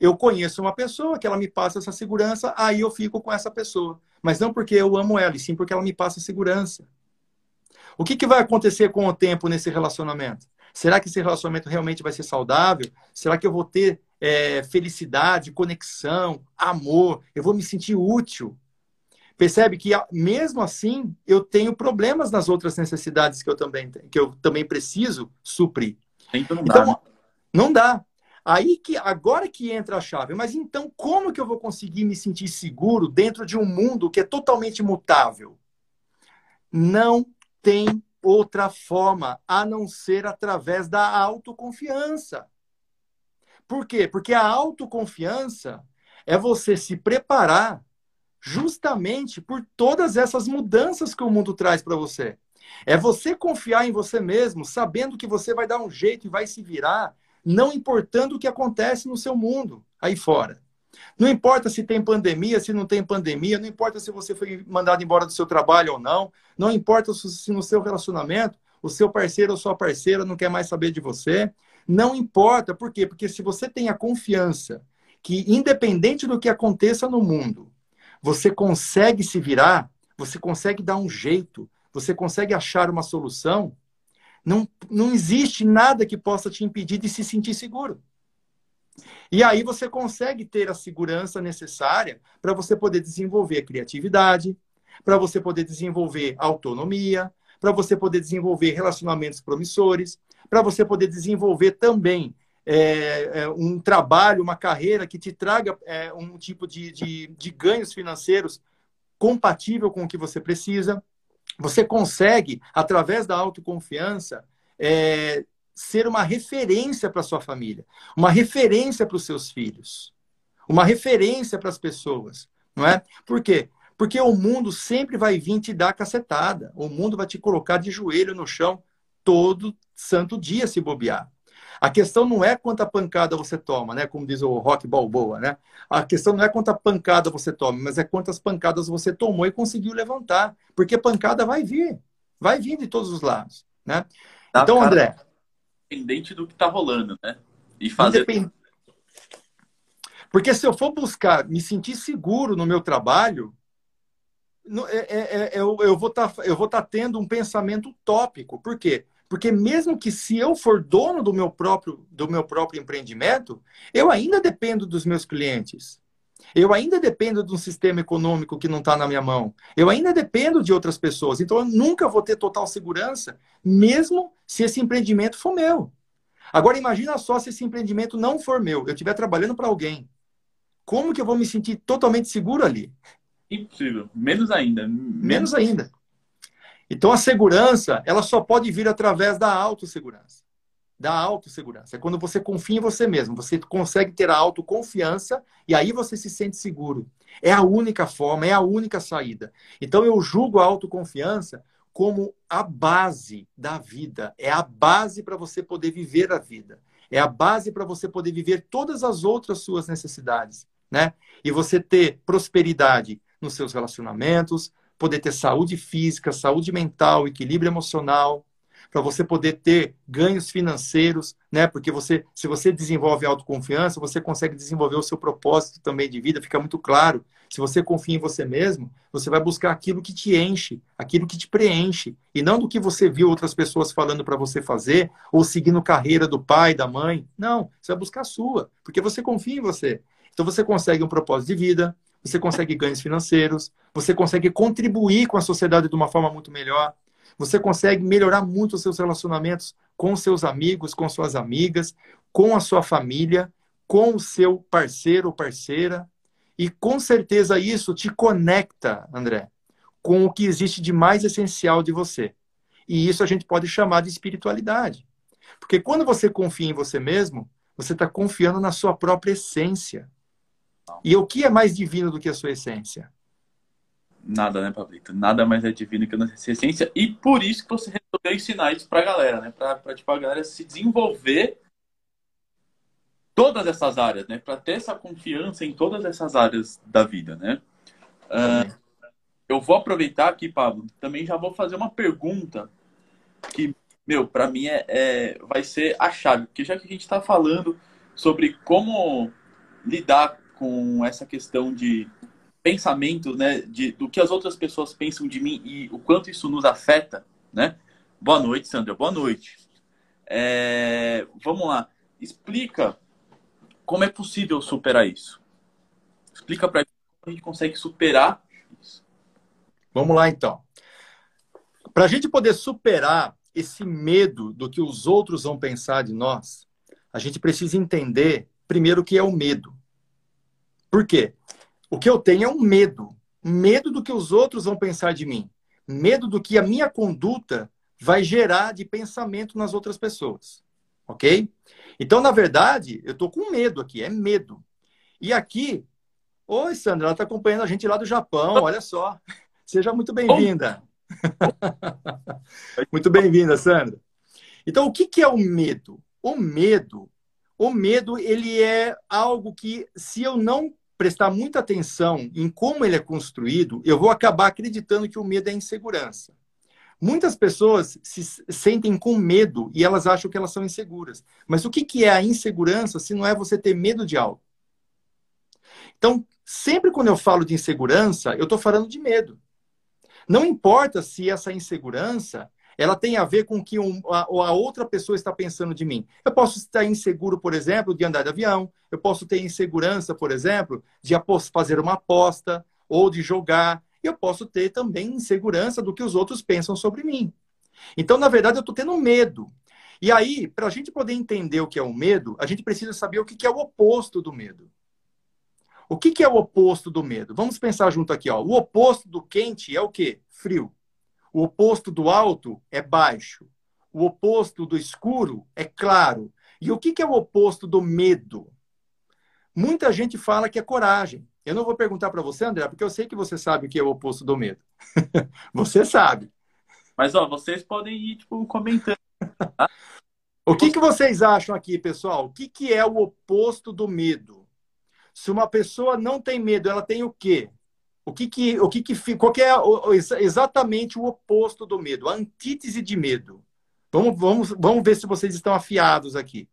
Eu conheço uma pessoa que ela me passa essa segurança, aí eu fico com essa pessoa. Mas não porque eu amo ela, e sim porque ela me passa segurança. O que, que vai acontecer com o tempo nesse relacionamento? Será que esse relacionamento realmente vai ser saudável? Será que eu vou ter é, felicidade, conexão, amor? Eu vou me sentir útil? Percebe que mesmo assim eu tenho problemas nas outras necessidades que eu também que eu também preciso suprir. Então não dá. Então, né? não dá. Aí que agora que entra a chave. Mas então como que eu vou conseguir me sentir seguro dentro de um mundo que é totalmente mutável? Não tem outra forma a não ser através da autoconfiança. Por quê? Porque a autoconfiança é você se preparar justamente por todas essas mudanças que o mundo traz para você. É você confiar em você mesmo, sabendo que você vai dar um jeito e vai se virar não importando o que acontece no seu mundo aí fora. Não importa se tem pandemia, se não tem pandemia, não importa se você foi mandado embora do seu trabalho ou não, não importa se no seu relacionamento o seu parceiro ou sua parceira não quer mais saber de você, não importa, por quê? Porque se você tem a confiança que independente do que aconteça no mundo, você consegue se virar, você consegue dar um jeito, você consegue achar uma solução, não, não existe nada que possa te impedir de se sentir seguro. E aí você consegue ter a segurança necessária para você poder desenvolver a criatividade, para você poder desenvolver autonomia, para você poder desenvolver relacionamentos promissores, para você poder desenvolver também é, é, um trabalho, uma carreira que te traga é, um tipo de, de, de ganhos financeiros compatível com o que você precisa. Você consegue, através da autoconfiança, é, ser uma referência para sua família, uma referência para os seus filhos, uma referência para as pessoas, não é? Por quê? Porque o mundo sempre vai vir te dar cacetada, o mundo vai te colocar de joelho no chão todo santo dia se bobear. A questão não é quanta pancada você toma, né? Como diz o Rock Balboa, né? A questão não é quanta pancada você toma, mas é quantas pancadas você tomou e conseguiu levantar. Porque pancada vai vir. Vai vir de todos os lados, né? Tá, então, André... Independente do que tá rolando, né? E fazer... Independ... Porque se eu for buscar me sentir seguro no meu trabalho, é, é, é, eu, eu vou estar tá, tá tendo um pensamento utópico. Por quê? Porque mesmo que se eu for dono do meu próprio, do meu próprio empreendimento, eu ainda dependo dos meus clientes. Eu ainda dependo de um sistema econômico que não está na minha mão. Eu ainda dependo de outras pessoas. Então, eu nunca vou ter total segurança, mesmo se esse empreendimento for meu. Agora, imagina só se esse empreendimento não for meu, eu estiver trabalhando para alguém. Como que eu vou me sentir totalmente seguro ali? Impossível. Menos ainda. Menos ainda. Então a segurança, ela só pode vir através da autossegurança. Da autossegurança. É quando você confia em você mesmo, você consegue ter a autoconfiança e aí você se sente seguro. É a única forma, é a única saída. Então eu julgo a autoconfiança como a base da vida, é a base para você poder viver a vida. É a base para você poder viver todas as outras suas necessidades, né? E você ter prosperidade nos seus relacionamentos, poder ter saúde física, saúde mental, equilíbrio emocional, para você poder ter ganhos financeiros, né? Porque você, se você desenvolve autoconfiança, você consegue desenvolver o seu propósito também de vida, fica muito claro. Se você confia em você mesmo, você vai buscar aquilo que te enche, aquilo que te preenche, e não do que você viu outras pessoas falando para você fazer, ou seguindo carreira do pai, da mãe. Não, você vai buscar a sua, porque você confia em você. Então você consegue um propósito de vida, você consegue ganhos financeiros, você consegue contribuir com a sociedade de uma forma muito melhor, você consegue melhorar muito os seus relacionamentos com seus amigos, com suas amigas, com a sua família, com o seu parceiro ou parceira. E com certeza isso te conecta, André, com o que existe de mais essencial de você. E isso a gente pode chamar de espiritualidade. Porque quando você confia em você mesmo, você está confiando na sua própria essência. E o que é mais divino do que a sua essência? Nada, né, Pablito? Nada mais é divino que a nossa essência. E por isso que você resolveu ensinar isso pra galera, né? Pra, pra tipo, a galera se desenvolver todas essas áreas, né? Para ter essa confiança em todas essas áreas da vida, né? Uh, eu vou aproveitar aqui, Pablo, também já vou fazer uma pergunta que, meu, para mim é, é, vai ser a chave, porque já que a gente está falando sobre como lidar com essa questão de pensamento, né, de, do que as outras pessoas pensam de mim e o quanto isso nos afeta, né? Boa noite, Sandra. Boa noite. É, vamos lá. Explica como é possível superar isso. Explica para a gente consegue superar isso. Vamos lá, então. Para a gente poder superar esse medo do que os outros vão pensar de nós, a gente precisa entender primeiro o que é o medo. Por quê? O que eu tenho é um medo. Medo do que os outros vão pensar de mim. Medo do que a minha conduta vai gerar de pensamento nas outras pessoas. Ok? Então, na verdade, eu estou com medo aqui, é medo. E aqui, oi, Sandra, ela está acompanhando a gente lá do Japão, olha só. Seja muito bem-vinda. muito bem-vinda, Sandra. Então, o que, que é o medo? O medo, o medo, ele é algo que, se eu não prestar muita atenção em como ele é construído, eu vou acabar acreditando que o medo é insegurança. Muitas pessoas se sentem com medo e elas acham que elas são inseguras. Mas o que, é a insegurança se não é você ter medo de algo? Então, sempre quando eu falo de insegurança, eu estou falando de medo. Não importa se essa insegurança ela tem a ver com o que um, a, a, outra pessoa está pensando de mim. Eu posso estar inseguro, por exemplo, de andar de avião. Eu posso ter insegurança, por exemplo, de fazer uma aposta ou de jogar eu posso ter também insegurança do que os outros pensam sobre mim. Então, na verdade, eu estou tendo medo. E aí, para a gente poder entender o que é o medo, a gente precisa saber o que é o oposto do medo. O que é o oposto do medo? Vamos pensar junto aqui. Ó. O oposto do quente é o quê? Frio. O oposto do alto é baixo. O oposto do escuro é claro. E o que é o oposto do medo? Muita gente fala que é coragem. Eu não vou perguntar para você, André, porque eu sei que você sabe o que é o oposto do medo. você sabe. Mas, ó, vocês podem ir, tipo, comentando. Tá? o que, que vocês acham aqui, pessoal? O que, que é o oposto do medo? Se uma pessoa não tem medo, ela tem o quê? O que que, o que, que qual que é exatamente o oposto do medo? A antítese de medo. Vamos, vamos, vamos ver se vocês estão afiados aqui.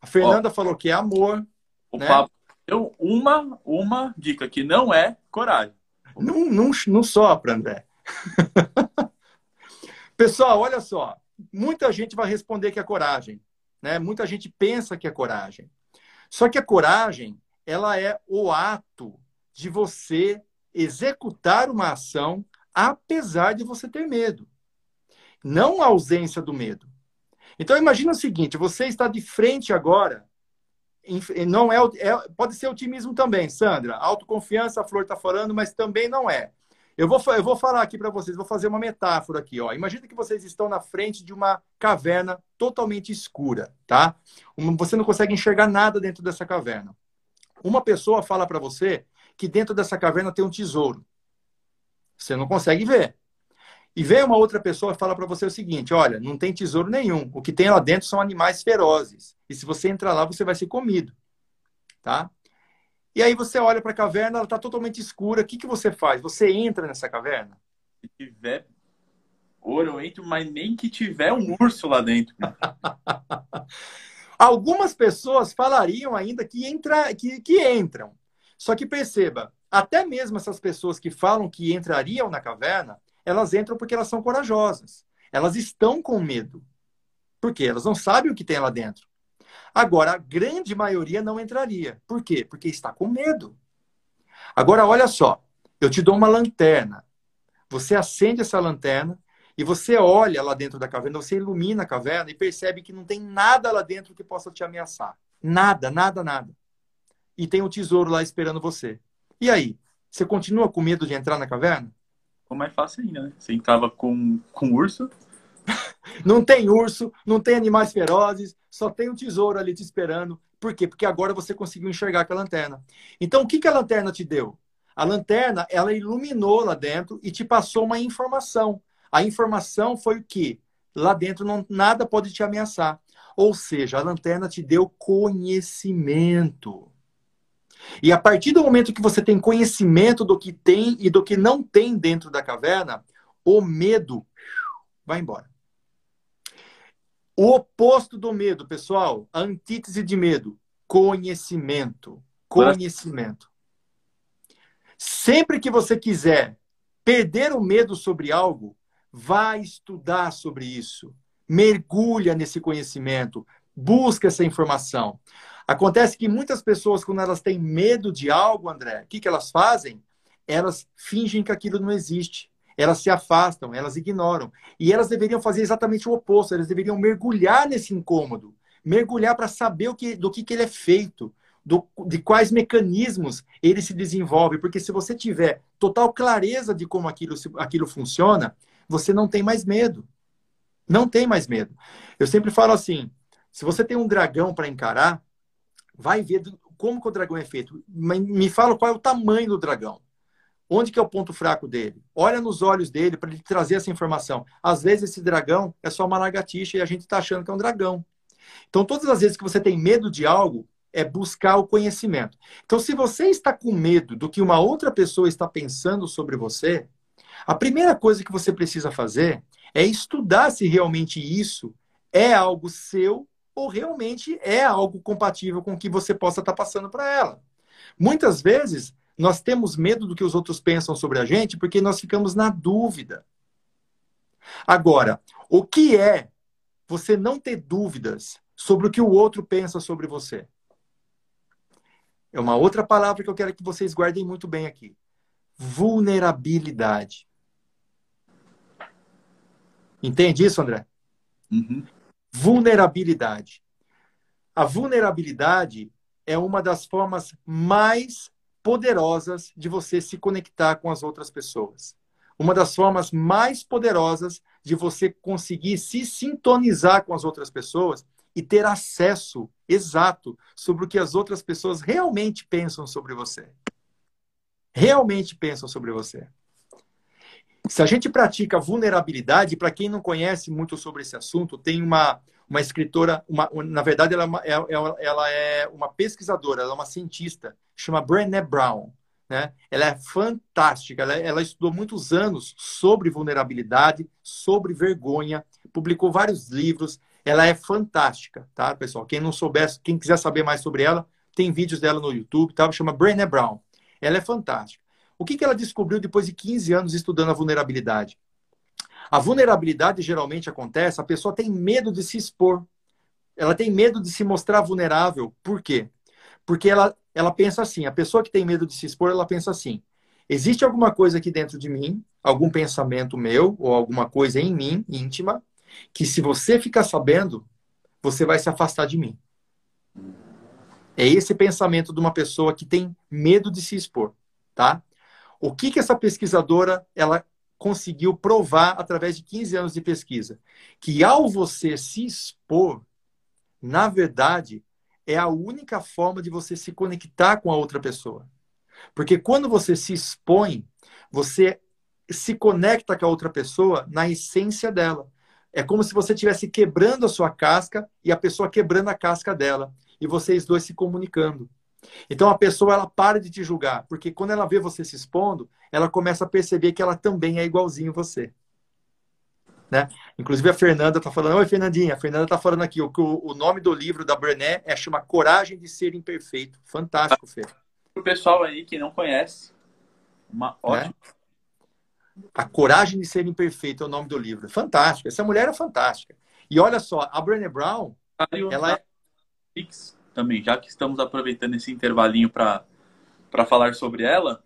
A Fernanda ó, falou que é amor. O né? papo deu uma, uma dica que não é coragem. Não, não, não sopra, André. Pessoal, olha só. Muita gente vai responder que é coragem. Né? Muita gente pensa que é coragem. Só que a coragem, ela é o ato de você executar uma ação apesar de você ter medo. Não a ausência do medo. Então imagina o seguinte, você está de frente agora não é, é, pode ser otimismo também, Sandra. Autoconfiança, a Flor está falando, mas também não é. Eu vou, eu vou falar aqui para vocês, vou fazer uma metáfora aqui. Ó. Imagina que vocês estão na frente de uma caverna totalmente escura, tá? Você não consegue enxergar nada dentro dessa caverna. Uma pessoa fala para você que dentro dessa caverna tem um tesouro. Você não consegue ver. E vem uma outra pessoa e fala para você o seguinte: olha, não tem tesouro nenhum. O que tem lá dentro são animais ferozes. E se você entrar lá, você vai ser comido. Tá? E aí você olha para a caverna, ela está totalmente escura. O que, que você faz? Você entra nessa caverna? Se tiver ouro, eu entro, mas nem que tiver um urso lá dentro. Algumas pessoas falariam ainda que, entra, que, que entram. Só que perceba, até mesmo essas pessoas que falam que entrariam na caverna, elas entram porque elas são corajosas. Elas estão com medo. Porque elas não sabem o que tem lá dentro. Agora, a grande maioria não entraria. Por quê? Porque está com medo. Agora, olha só. Eu te dou uma lanterna. Você acende essa lanterna e você olha lá dentro da caverna, você ilumina a caverna e percebe que não tem nada lá dentro que possa te ameaçar. Nada, nada, nada. E tem um tesouro lá esperando você. E aí? Você continua com medo de entrar na caverna? ficou mais fácil ainda, né? Você entrava com, com urso. não tem urso, não tem animais ferozes, só tem um tesouro ali te esperando. Por quê? Porque agora você conseguiu enxergar com a lanterna. Então, o que, que a lanterna te deu? A lanterna, ela iluminou lá dentro e te passou uma informação. A informação foi o que? Lá dentro não, nada pode te ameaçar. Ou seja, a lanterna te deu conhecimento. E a partir do momento que você tem conhecimento do que tem e do que não tem dentro da caverna, o medo vai embora. O oposto do medo, pessoal, a antítese de medo, conhecimento. Conhecimento. Sempre que você quiser perder o medo sobre algo, vá estudar sobre isso. Mergulha nesse conhecimento, busca essa informação. Acontece que muitas pessoas, quando elas têm medo de algo, André, o que, que elas fazem? Elas fingem que aquilo não existe. Elas se afastam, elas ignoram. E elas deveriam fazer exatamente o oposto. Elas deveriam mergulhar nesse incômodo. Mergulhar para saber o que, do que, que ele é feito. Do, de quais mecanismos ele se desenvolve. Porque se você tiver total clareza de como aquilo, aquilo funciona, você não tem mais medo. Não tem mais medo. Eu sempre falo assim: se você tem um dragão para encarar, vai ver como que o dragão é feito. Me fala qual é o tamanho do dragão. Onde que é o ponto fraco dele? Olha nos olhos dele para ele trazer essa informação. Às vezes esse dragão é só uma lagartixa e a gente está achando que é um dragão. Então, todas as vezes que você tem medo de algo, é buscar o conhecimento. Então, se você está com medo do que uma outra pessoa está pensando sobre você, a primeira coisa que você precisa fazer é estudar se realmente isso é algo seu ou realmente é algo compatível com o que você possa estar passando para ela. Muitas vezes, nós temos medo do que os outros pensam sobre a gente porque nós ficamos na dúvida. Agora, o que é você não ter dúvidas sobre o que o outro pensa sobre você? É uma outra palavra que eu quero que vocês guardem muito bem aqui. Vulnerabilidade. Entende isso, André? Uhum. Vulnerabilidade. A vulnerabilidade é uma das formas mais poderosas de você se conectar com as outras pessoas. Uma das formas mais poderosas de você conseguir se sintonizar com as outras pessoas e ter acesso exato sobre o que as outras pessoas realmente pensam sobre você. Realmente pensam sobre você. Se a gente pratica vulnerabilidade, para quem não conhece muito sobre esse assunto, tem uma, uma escritora, uma, na verdade, ela é, uma, ela, é, ela é uma pesquisadora, ela é uma cientista, chama Brené Brown. Né? Ela é fantástica, ela, ela estudou muitos anos sobre vulnerabilidade, sobre vergonha, publicou vários livros. Ela é fantástica, tá, pessoal? Quem não soubesse, quem quiser saber mais sobre ela, tem vídeos dela no YouTube, tá? Chama Brené Brown. Ela é fantástica. O que, que ela descobriu depois de 15 anos estudando a vulnerabilidade? A vulnerabilidade geralmente acontece, a pessoa tem medo de se expor. Ela tem medo de se mostrar vulnerável. Por quê? Porque ela, ela pensa assim, a pessoa que tem medo de se expor, ela pensa assim, existe alguma coisa aqui dentro de mim, algum pensamento meu, ou alguma coisa em mim, íntima, que se você ficar sabendo, você vai se afastar de mim. É esse pensamento de uma pessoa que tem medo de se expor, tá? O que, que essa pesquisadora ela conseguiu provar através de 15 anos de pesquisa? Que ao você se expor, na verdade, é a única forma de você se conectar com a outra pessoa. Porque quando você se expõe, você se conecta com a outra pessoa na essência dela. É como se você estivesse quebrando a sua casca e a pessoa quebrando a casca dela. E vocês dois se comunicando. Então a pessoa ela para de te julgar, porque quando ela vê você se expondo, ela começa a perceber que ela também é igualzinho você. Né? Inclusive a Fernanda está falando, oi Fernandinha, a Fernanda está falando aqui, o, o nome do livro da Brené é chama Coragem de Ser Imperfeito. Fantástico, Fê. Para o pessoal aí que não conhece, uma né? ótima. Né? A Coragem de Ser Imperfeito é o nome do livro. Fantástico. Essa mulher é fantástica. E olha só, a Brené Brown, ela é também, já que estamos aproveitando esse intervalinho para falar sobre ela,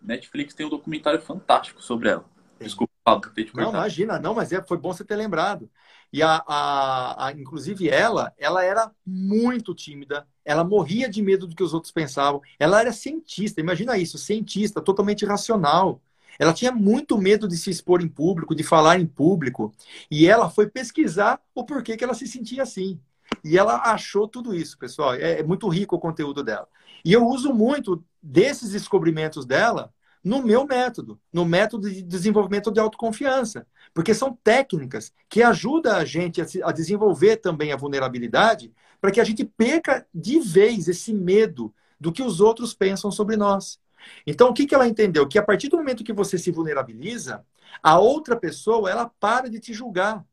Netflix tem um documentário fantástico sobre ela. Desculpa, Paulo, te Não, imagina, não, mas é, foi bom você ter lembrado. E a, a, a, inclusive ela, ela era muito tímida, ela morria de medo do que os outros pensavam. Ela era cientista, imagina isso, cientista, totalmente racional. Ela tinha muito medo de se expor em público, de falar em público. E ela foi pesquisar o porquê que ela se sentia assim. E ela achou tudo isso, pessoal. É, é muito rico o conteúdo dela. E eu uso muito desses descobrimentos dela no meu método, no método de desenvolvimento de autoconfiança. Porque são técnicas que ajudam a gente a, desenvolver também a vulnerabilidade para que a gente perca de vez esse medo do que os outros pensam sobre nós. Então, o que, que ela entendeu? Que a partir do momento que você se vulnerabiliza, a outra pessoa, ela para de te julgar.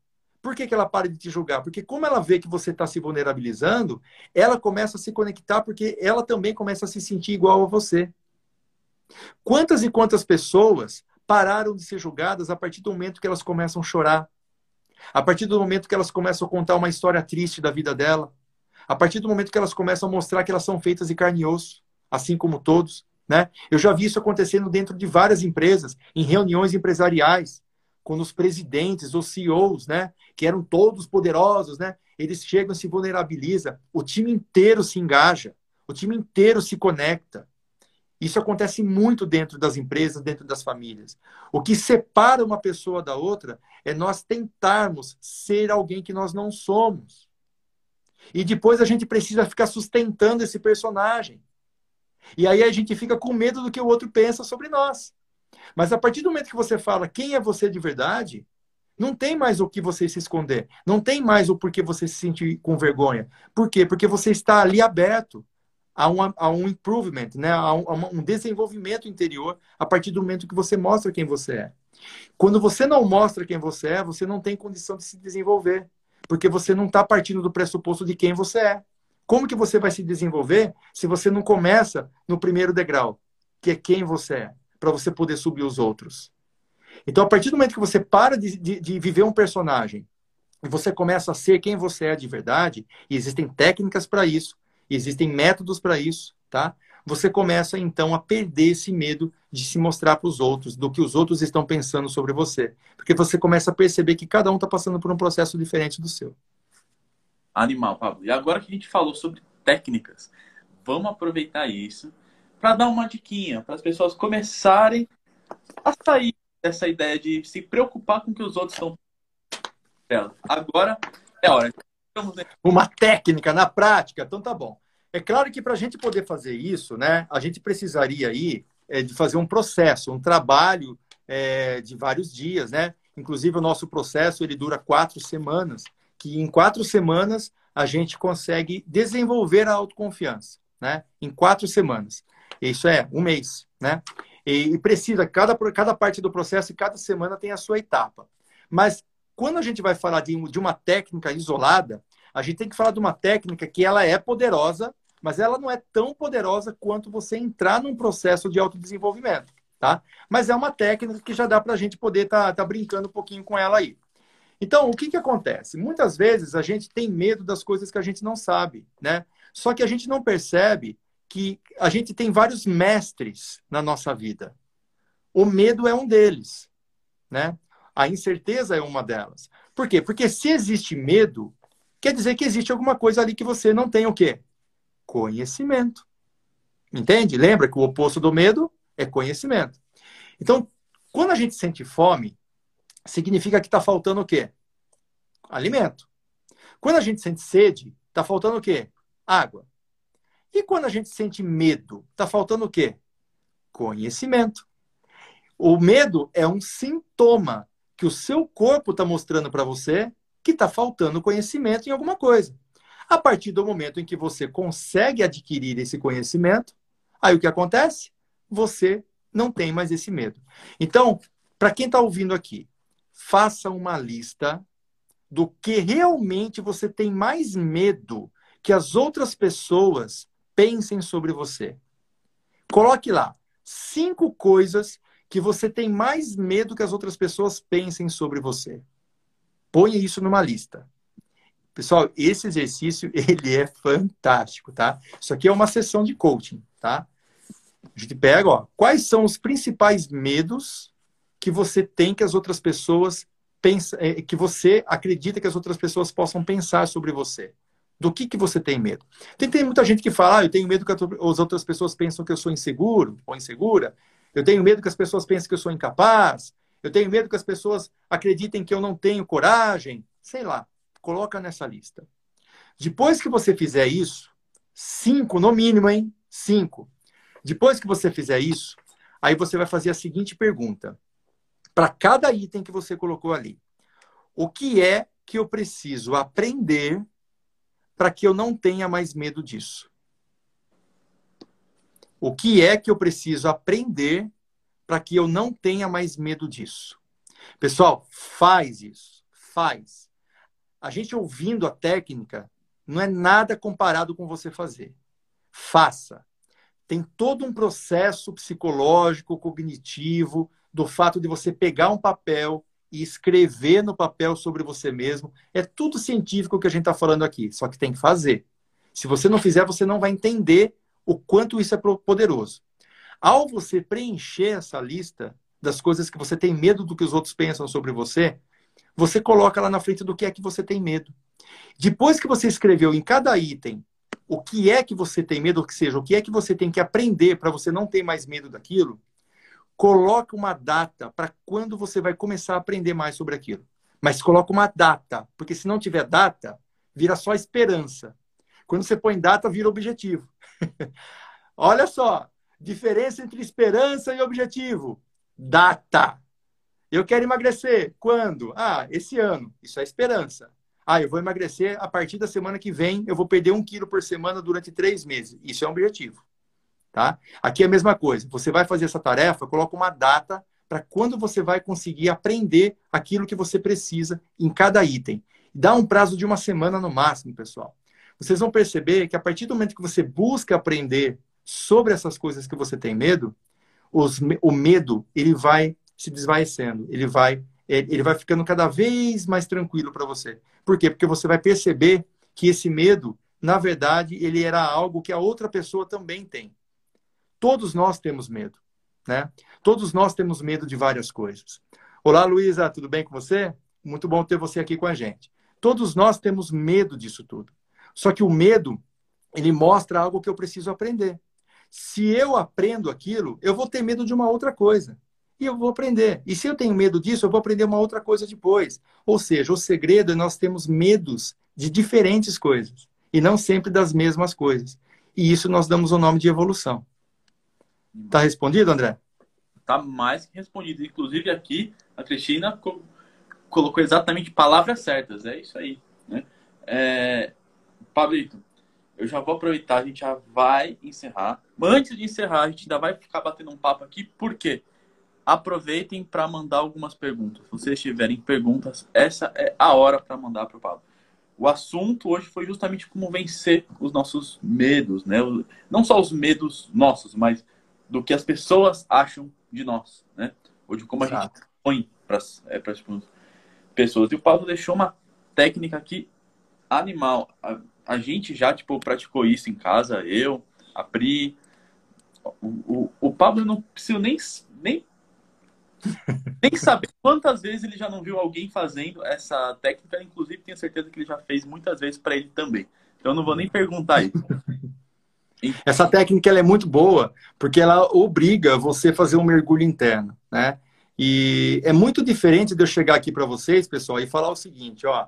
Por que, que ela para de te julgar? Porque como ela vê que você está se vulnerabilizando, ela começa a se conectar porque ela também começa a se sentir igual a você. Quantas e quantas pessoas pararam de ser julgadas a partir do momento que elas começam a chorar? A partir do momento que elas começam a contar uma história triste da vida dela? A partir do momento que elas começam a mostrar que elas são feitas de carne e osso, assim como todos? Né? Eu já vi isso acontecendo dentro de várias empresas, em reuniões empresariais, quando os presidentes, os CEOs, né, que eram todos poderosos, né, eles chegam e se vulnerabilizam, o time inteiro se engaja, o time inteiro se conecta. Isso acontece muito dentro das empresas, dentro das famílias. O que separa uma pessoa da outra é nós tentarmos ser alguém que nós não somos. E depois a gente precisa ficar sustentando esse personagem. E aí a gente fica com medo do que o outro pensa sobre nós. Mas a partir do momento que você fala quem é você de verdade, não tem mais o que você se esconder. Não tem mais o porquê você se sentir com vergonha. Por quê? Porque você está ali aberto a um, a um improvement, né? a, um, a um desenvolvimento interior a partir do momento que você mostra quem você é. Quando você não mostra quem você é, você não tem condição de se desenvolver. Porque você não está partindo do pressuposto de quem você é. Como que você vai se desenvolver se você não começa no primeiro degrau, que é quem você é, para você poder subir os outros? Então, a partir do momento que você para de, de, de viver um personagem e você começa a ser quem você é de verdade, e existem técnicas para isso, existem métodos para isso, tá? Você começa então a perder esse medo de se mostrar para os outros, do que os outros estão pensando sobre você. Porque você começa a perceber que cada um está passando por um processo diferente do seu. Animal, Pablo. E agora que a gente falou sobre técnicas, vamos aproveitar isso para dar uma diquinha para as pessoas começarem a sair dessa ideia de se preocupar com o que os outros estão Agora é hora. Uma técnica na prática, então tá bom. É claro que para a gente poder fazer isso, né, a gente precisaria aí é, de fazer um processo, um trabalho é, de vários dias, né? Inclusive o nosso processo ele dura quatro semanas que em quatro semanas a gente consegue desenvolver a autoconfiança, né? Em quatro semanas. Isso é um mês, né? E, precisa, cada, cada parte do processo e cada semana tem a sua etapa. Mas quando a gente vai falar de, de uma técnica isolada, a gente tem que falar de uma técnica que ela é poderosa, mas ela não é tão poderosa quanto você entrar num processo de autodesenvolvimento, tá? Mas é uma técnica que já dá para a gente poder estar tá, tá brincando um pouquinho com ela aí. Então, o que, que acontece? Muitas vezes a gente tem medo das coisas que a gente não sabe, né? Só que a gente não percebe que a gente tem vários mestres na nossa vida. O medo é um deles, né? A incerteza é uma delas. Por quê? Porque se existe medo, quer dizer que existe alguma coisa ali que você não tem o quê? Conhecimento. Entende? Lembra que o oposto do medo é conhecimento. Então, quando a gente sente fome, significa que está faltando o quê? Alimento. Quando a gente sente sede, está faltando o quê? Água. E quando a gente sente medo, está faltando o quê? Conhecimento. O medo é um sintoma que o seu corpo está mostrando para você que está faltando conhecimento em alguma coisa. A partir do momento em que você consegue adquirir esse conhecimento, aí o que acontece? Você não tem mais esse medo. Então, para quem está ouvindo aqui, faça uma lista do que realmente você tem mais medo que as outras pessoas pensem sobre você. Coloque lá cinco coisas que você tem mais medo que as outras pessoas pensem sobre você. Ponha isso numa lista. Pessoal, esse exercício ele é fantástico, tá? Isso aqui é uma sessão de coaching, tá? A gente pega, ó, quais são os principais medos que você tem que as outras pessoas pensam, é, que você acredita que as outras pessoas possam pensar sobre você. Do que, que você tem medo? Tem, tem muita gente que fala, ah, eu tenho medo que as outras pessoas pensam que eu sou inseguro ou insegura. Eu tenho medo que as pessoas pensem que eu sou incapaz. Eu tenho medo que as pessoas acreditem que eu não tenho coragem. Sei lá, coloca nessa lista. Depois que você fizer isso, cinco no mínimo, hein? Cinco. Depois que você fizer isso, Aí você vai fazer a seguinte pergunta: para cada item que você colocou ali, o que é que eu preciso aprender para que eu não tenha mais medo disso? O que é que eu preciso aprender para que eu não tenha mais medo disso? Pessoal, faz isso, faz. A gente ouvindo a técnica não é nada comparado com você fazer. Faça. Tem todo um processo psicológico, cognitivo, do fato de você pegar um papel e escrever no papel sobre você mesmo. É tudo científico que a gente está falando aqui, só que tem que fazer. Se você não fizer, você não vai entender o quanto isso é poderoso. Ao você preencher essa lista das coisas que você tem medo do que os outros pensam sobre você, você coloca lá na frente do que é que você tem medo. Depois que você escreveu em cada item o que é que você tem medo, ou que seja, o que é que você tem que aprender para você não ter mais medo daquilo, coloque uma data para quando você vai começar a aprender mais sobre aquilo. Mas coloque uma data, porque se não tiver data, vira só esperança. Quando você põe data, vira objetivo. Olha só, diferença entre esperança e objetivo. Data. Eu quero emagrecer. Quando? Ah, esse ano. Isso é esperança. Ah, eu vou emagrecer a partir da semana que vem, eu vou perder um quilo por semana durante três meses. Isso é um objetivo. Tá? Aqui é a mesma coisa. Você vai fazer essa tarefa, coloca uma data para quando você vai conseguir aprender aquilo que você precisa em cada item. Dá um prazo de uma semana no máximo, pessoal. Vocês vão perceber que a partir do momento que você busca aprender sobre essas coisas que você tem medo, os, o medo ele vai se desvanecendo, ele vai ele vai ficando cada vez mais tranquilo para você. Por quê? Porque você vai perceber que esse medo, na verdade, ele era algo que a outra pessoa também tem. Todos nós temos medo, né? Todos nós temos medo de várias coisas. Olá, Luísa, tudo bem com você? Muito bom ter você aqui com a gente. Todos nós temos medo disso tudo. Só que o medo, ele mostra algo que eu preciso aprender. Se eu aprendo aquilo, eu vou ter medo de uma outra coisa e eu vou aprender. E se eu tenho medo disso, eu vou aprender uma outra coisa depois. Ou seja, o segredo é nós temos medos de diferentes coisas e não sempre das mesmas coisas. E isso nós damos o nome de evolução. Tá respondido, André? Tá mais que respondido. Inclusive aqui a Cristina co colocou exatamente palavras certas. É isso aí. Né? É... Pablito, eu já vou aproveitar, a gente já vai encerrar. Antes de encerrar, a gente ainda vai ficar batendo um papo aqui, por quê? aproveitem para mandar algumas perguntas. Se vocês tiverem perguntas, essa é a hora para mandar para o Pablo. O assunto hoje foi justamente como vencer os nossos medos, né? Não só os medos nossos, mas do que as pessoas acham de nós, né? Ou de como a Exato. gente põe para é, as pessoas. E o Pablo deixou uma técnica aqui animal. A, a, gente já tipo praticou isso em casa, eu, a Pri, o, o, o Pablo não preciso nem nem que saber quantas vezes ele já não viu alguém fazendo essa técnica, inclusive tenho certeza que ele já fez muitas vezes para ele também. Então eu não vou nem perguntar isso. Essa técnica ela é muito boa porque ela obriga você a fazer um mergulho interno, né? E é muito diferente de eu chegar aqui para vocês, pessoal, e falar o seguinte, ó,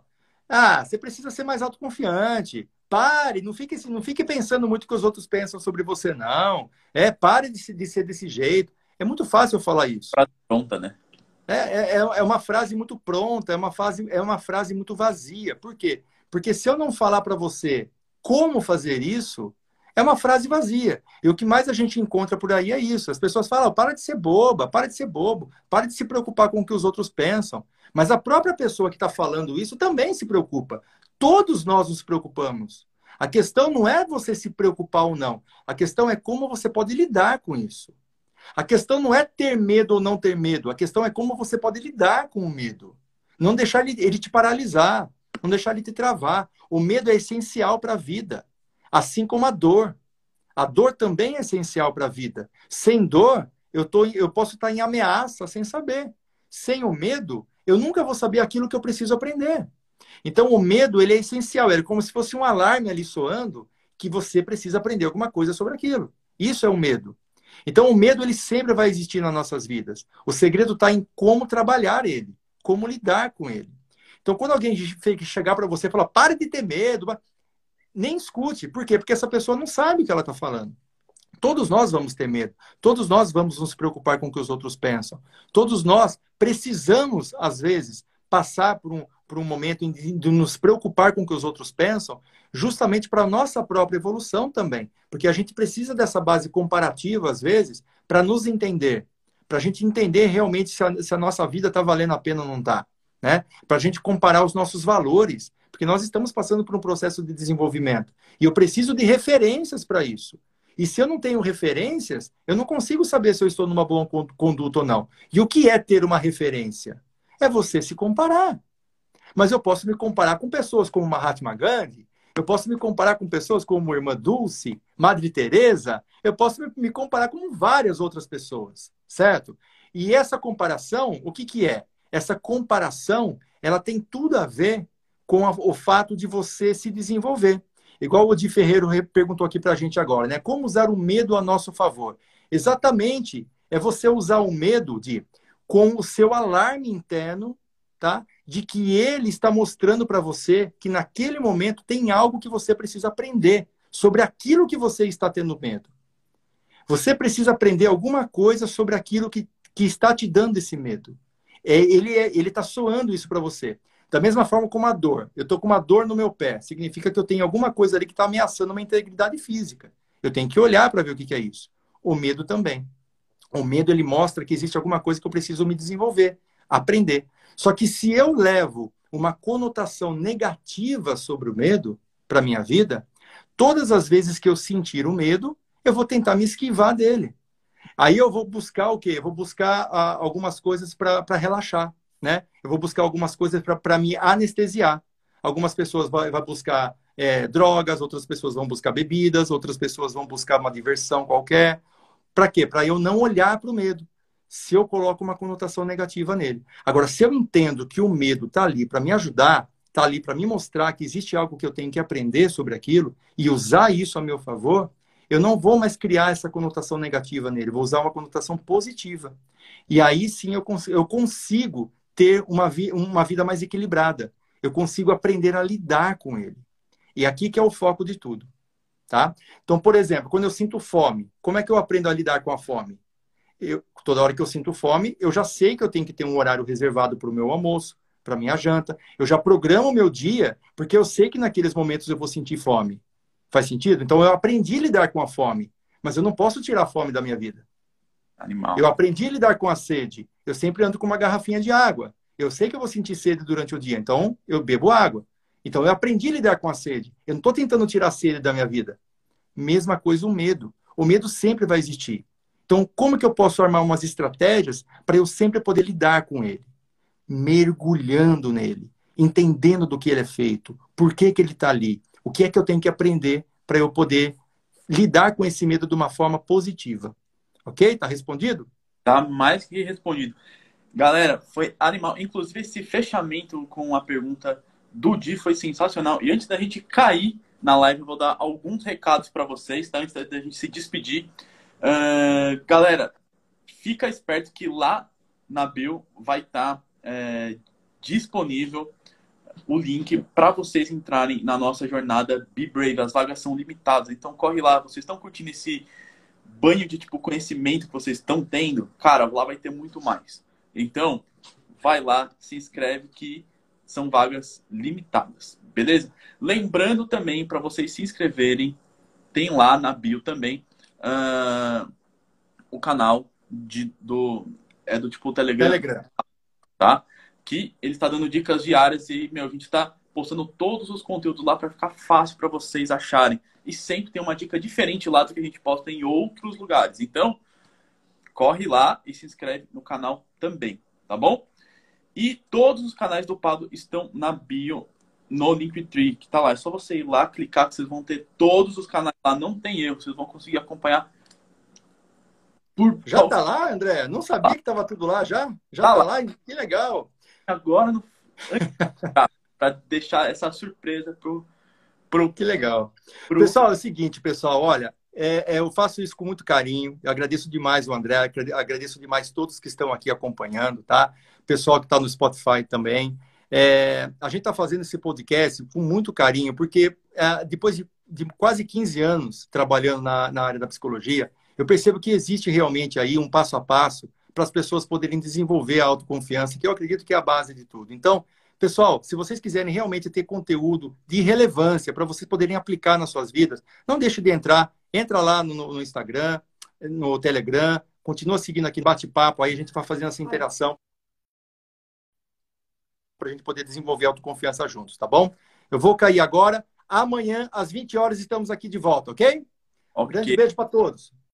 ah, você precisa ser mais autoconfiante. Pare, não fique, não fique pensando muito o que os outros pensam sobre você, não. É, pare de, de ser desse jeito. É muito fácil eu falar isso. Frase pronta, né? É, é, é, é uma frase muito pronta, é uma, frase, é uma frase muito vazia. Por quê? Porque se eu não falar para você como fazer isso, é uma frase vazia. E o que mais a gente encontra por aí é isso. As pessoas falam, para de ser boba, para de ser bobo, para de se preocupar com o que os outros pensam. Mas a própria pessoa que está falando isso também se preocupa. Todos nós nos preocupamos. A questão não é você se preocupar ou não. A questão é como você pode lidar com isso. A questão não é ter medo ou não ter medo. A questão é como você pode lidar com o medo. Não deixar ele, te paralisar. Não deixar ele te travar. O medo é essencial para a vida. Assim como a dor. A dor também é essencial para a vida. Sem dor, eu, tô, eu posso estar em ameaça sem saber. Sem o medo, eu nunca vou saber aquilo que eu preciso aprender. Então, o medo ele é essencial. É como se fosse um alarme ali soando que você precisa aprender alguma coisa sobre aquilo. Isso é o medo. Então, o medo ele sempre vai existir nas nossas vidas. O segredo está em como trabalhar ele, como lidar com ele. Então, quando alguém chegar para você e falar, pare de ter medo, nem escute. Por quê? Porque essa pessoa não sabe o que ela está falando. Todos nós vamos ter medo. Todos nós vamos nos preocupar com o que os outros pensam. Todos nós precisamos, às vezes, passar por um, por um momento de nos preocupar com o que os outros pensam, justamente para a nossa própria evolução também. Porque a gente precisa dessa base comparativa, às vezes, para nos entender. Para a gente entender realmente se a, se a nossa vida está valendo a pena ou não está. Né? Para a gente comparar os nossos valores. Porque nós estamos passando por um processo de desenvolvimento. E eu preciso de referências para isso. E se eu não tenho referências, eu não consigo saber se eu estou numa boa conduta ou não. E o que é ter uma referência? É você se comparar. Mas eu posso me comparar com pessoas como Mahatma Gandhi, eu posso me comparar com pessoas como Irmã Dulce, Madre Teresa, eu posso me comparar com várias outras pessoas, certo? E essa comparação, o que, que é? Essa comparação, ela tem tudo a ver com a, o fato de você se desenvolver. Igual o Odi Ferreiro perguntou aqui para a gente agora, né? Como usar o medo a nosso favor? Exatamente, é você usar o medo de com o seu alarme interno, tá? De que ele está mostrando para você que naquele momento tem algo que você precisa aprender sobre aquilo que você está tendo medo. Você precisa aprender alguma coisa sobre aquilo que, que está te dando esse medo. É, ele é, está soando isso para você. Da mesma forma como a dor. Eu estou com uma dor no meu pé. Significa que eu tenho alguma coisa ali que está ameaçando uma integridade física. Eu tenho que olhar para ver o que, que é isso. O medo também. O medo ele mostra que existe alguma coisa que eu preciso me desenvolver, aprender. Só que se eu levo uma conotação negativa sobre o medo para minha vida, todas as vezes que eu sentir o medo, eu vou tentar me esquivar dele. Aí eu vou buscar o quê? Eu vou buscar ah, algumas coisas para relaxar né? Eu vou buscar algumas coisas para me anestesiar. Algumas pessoas vão, vão buscar é, drogas, outras pessoas vão buscar bebidas, outras pessoas vão buscar uma diversão qualquer. Para quê? Para eu não olhar para o medo. Se eu coloco uma conotação negativa nele. Agora, se eu entendo que o medo está ali para me ajudar, está ali para me mostrar que existe algo que eu tenho que aprender sobre aquilo e usar isso a meu favor, eu não vou mais criar essa conotação negativa nele, vou usar uma conotação positiva. E aí sim eu, cons eu consigo ter uma, vi uma vida mais equilibrada. Eu consigo aprender a lidar com ele. E aqui que é o foco de tudo. Tá? Então, por exemplo, quando eu sinto fome, como é que eu aprendo a lidar com a fome? Eu, toda hora que eu sinto fome, eu já sei que eu tenho que ter um horário reservado para o meu almoço, para minha janta. Eu já programo o meu dia, porque eu sei que naqueles momentos eu vou sentir fome. Faz sentido? Então, eu aprendi a lidar com a fome, mas eu não posso tirar a fome da minha vida. Animal. Eu aprendi a lidar com a sede. Eu sempre ando com uma garrafinha de água. Eu sei que eu vou sentir sede durante o dia, então eu bebo água. Então eu aprendi a lidar com a sede. Eu não estou tentando tirar a sede da minha vida. Mesma coisa o medo. O medo sempre vai existir. Então, como que eu posso armar umas estratégias para eu sempre poder lidar com ele? Mergulhando nele, entendendo do que ele é feito, por que, que ele está ali, o que é que eu tenho que aprender para eu poder lidar com esse medo de uma forma positiva. Ok? Tá respondido? Tá mais que respondido. Galera, foi animal. Inclusive, esse fechamento com a pergunta do Di foi sensacional. E antes da gente cair na live, eu vou dar alguns recados para vocês, tá? Antes da gente se despedir. Uh, galera, fica esperto que lá na bio vai estar tá, é, disponível o link para vocês entrarem na nossa jornada Be Brave. As vagas são limitadas, então corre lá. Vocês estão curtindo esse banho de tipo conhecimento que vocês estão tendo, cara, lá vai ter muito mais. Então, vai lá, se inscreve que são vagas limitadas, beleza? Lembrando também para vocês se inscreverem, tem lá na bio também uh, o canal de, do é do tipo Telegram, Telegram, tá? Que ele está dando dicas diárias e meu, a gente está postando todos os conteúdos lá para ficar fácil para vocês acharem e sempre tem uma dica diferente lá do que a gente posta em outros lugares. Então, corre lá e se inscreve no canal também, tá bom? E todos os canais do Pado estão na bio, no Linktree, que tá lá. É só você ir lá, clicar, que vocês vão ter todos os canais lá. Não tem erro, vocês vão conseguir acompanhar. Por... Já tá lá, André? Não sabia que tava tudo lá já? Já tá, tá lá. lá? Que legal. Agora, no... para deixar essa surpresa pro Pro... Que legal. Pro... Pessoal, é o seguinte, pessoal, olha, é, é, eu faço isso com muito carinho. Eu agradeço demais o André, agradeço demais todos que estão aqui acompanhando, tá? Pessoal que está no Spotify também. É, a gente está fazendo esse podcast com muito carinho, porque é, depois de de quase 15 anos trabalhando na, na área da psicologia, eu percebo que existe realmente aí um passo a passo para as pessoas poderem desenvolver a autoconfiança, que eu acredito que é a base de tudo. Então, pessoal, se vocês quiserem realmente ter conteúdo de relevância para vocês poderem aplicar nas suas vidas, não deixe de entrar, entra lá no, no Instagram, no Telegram, continua seguindo aqui bate-papo, aí a gente vai fazendo essa interação para a gente poder desenvolver autoconfiança juntos, tá bom? Eu vou cair agora. Amanhã, às 20 horas, estamos aqui de volta, ok? okay. Um grande beijo para todos.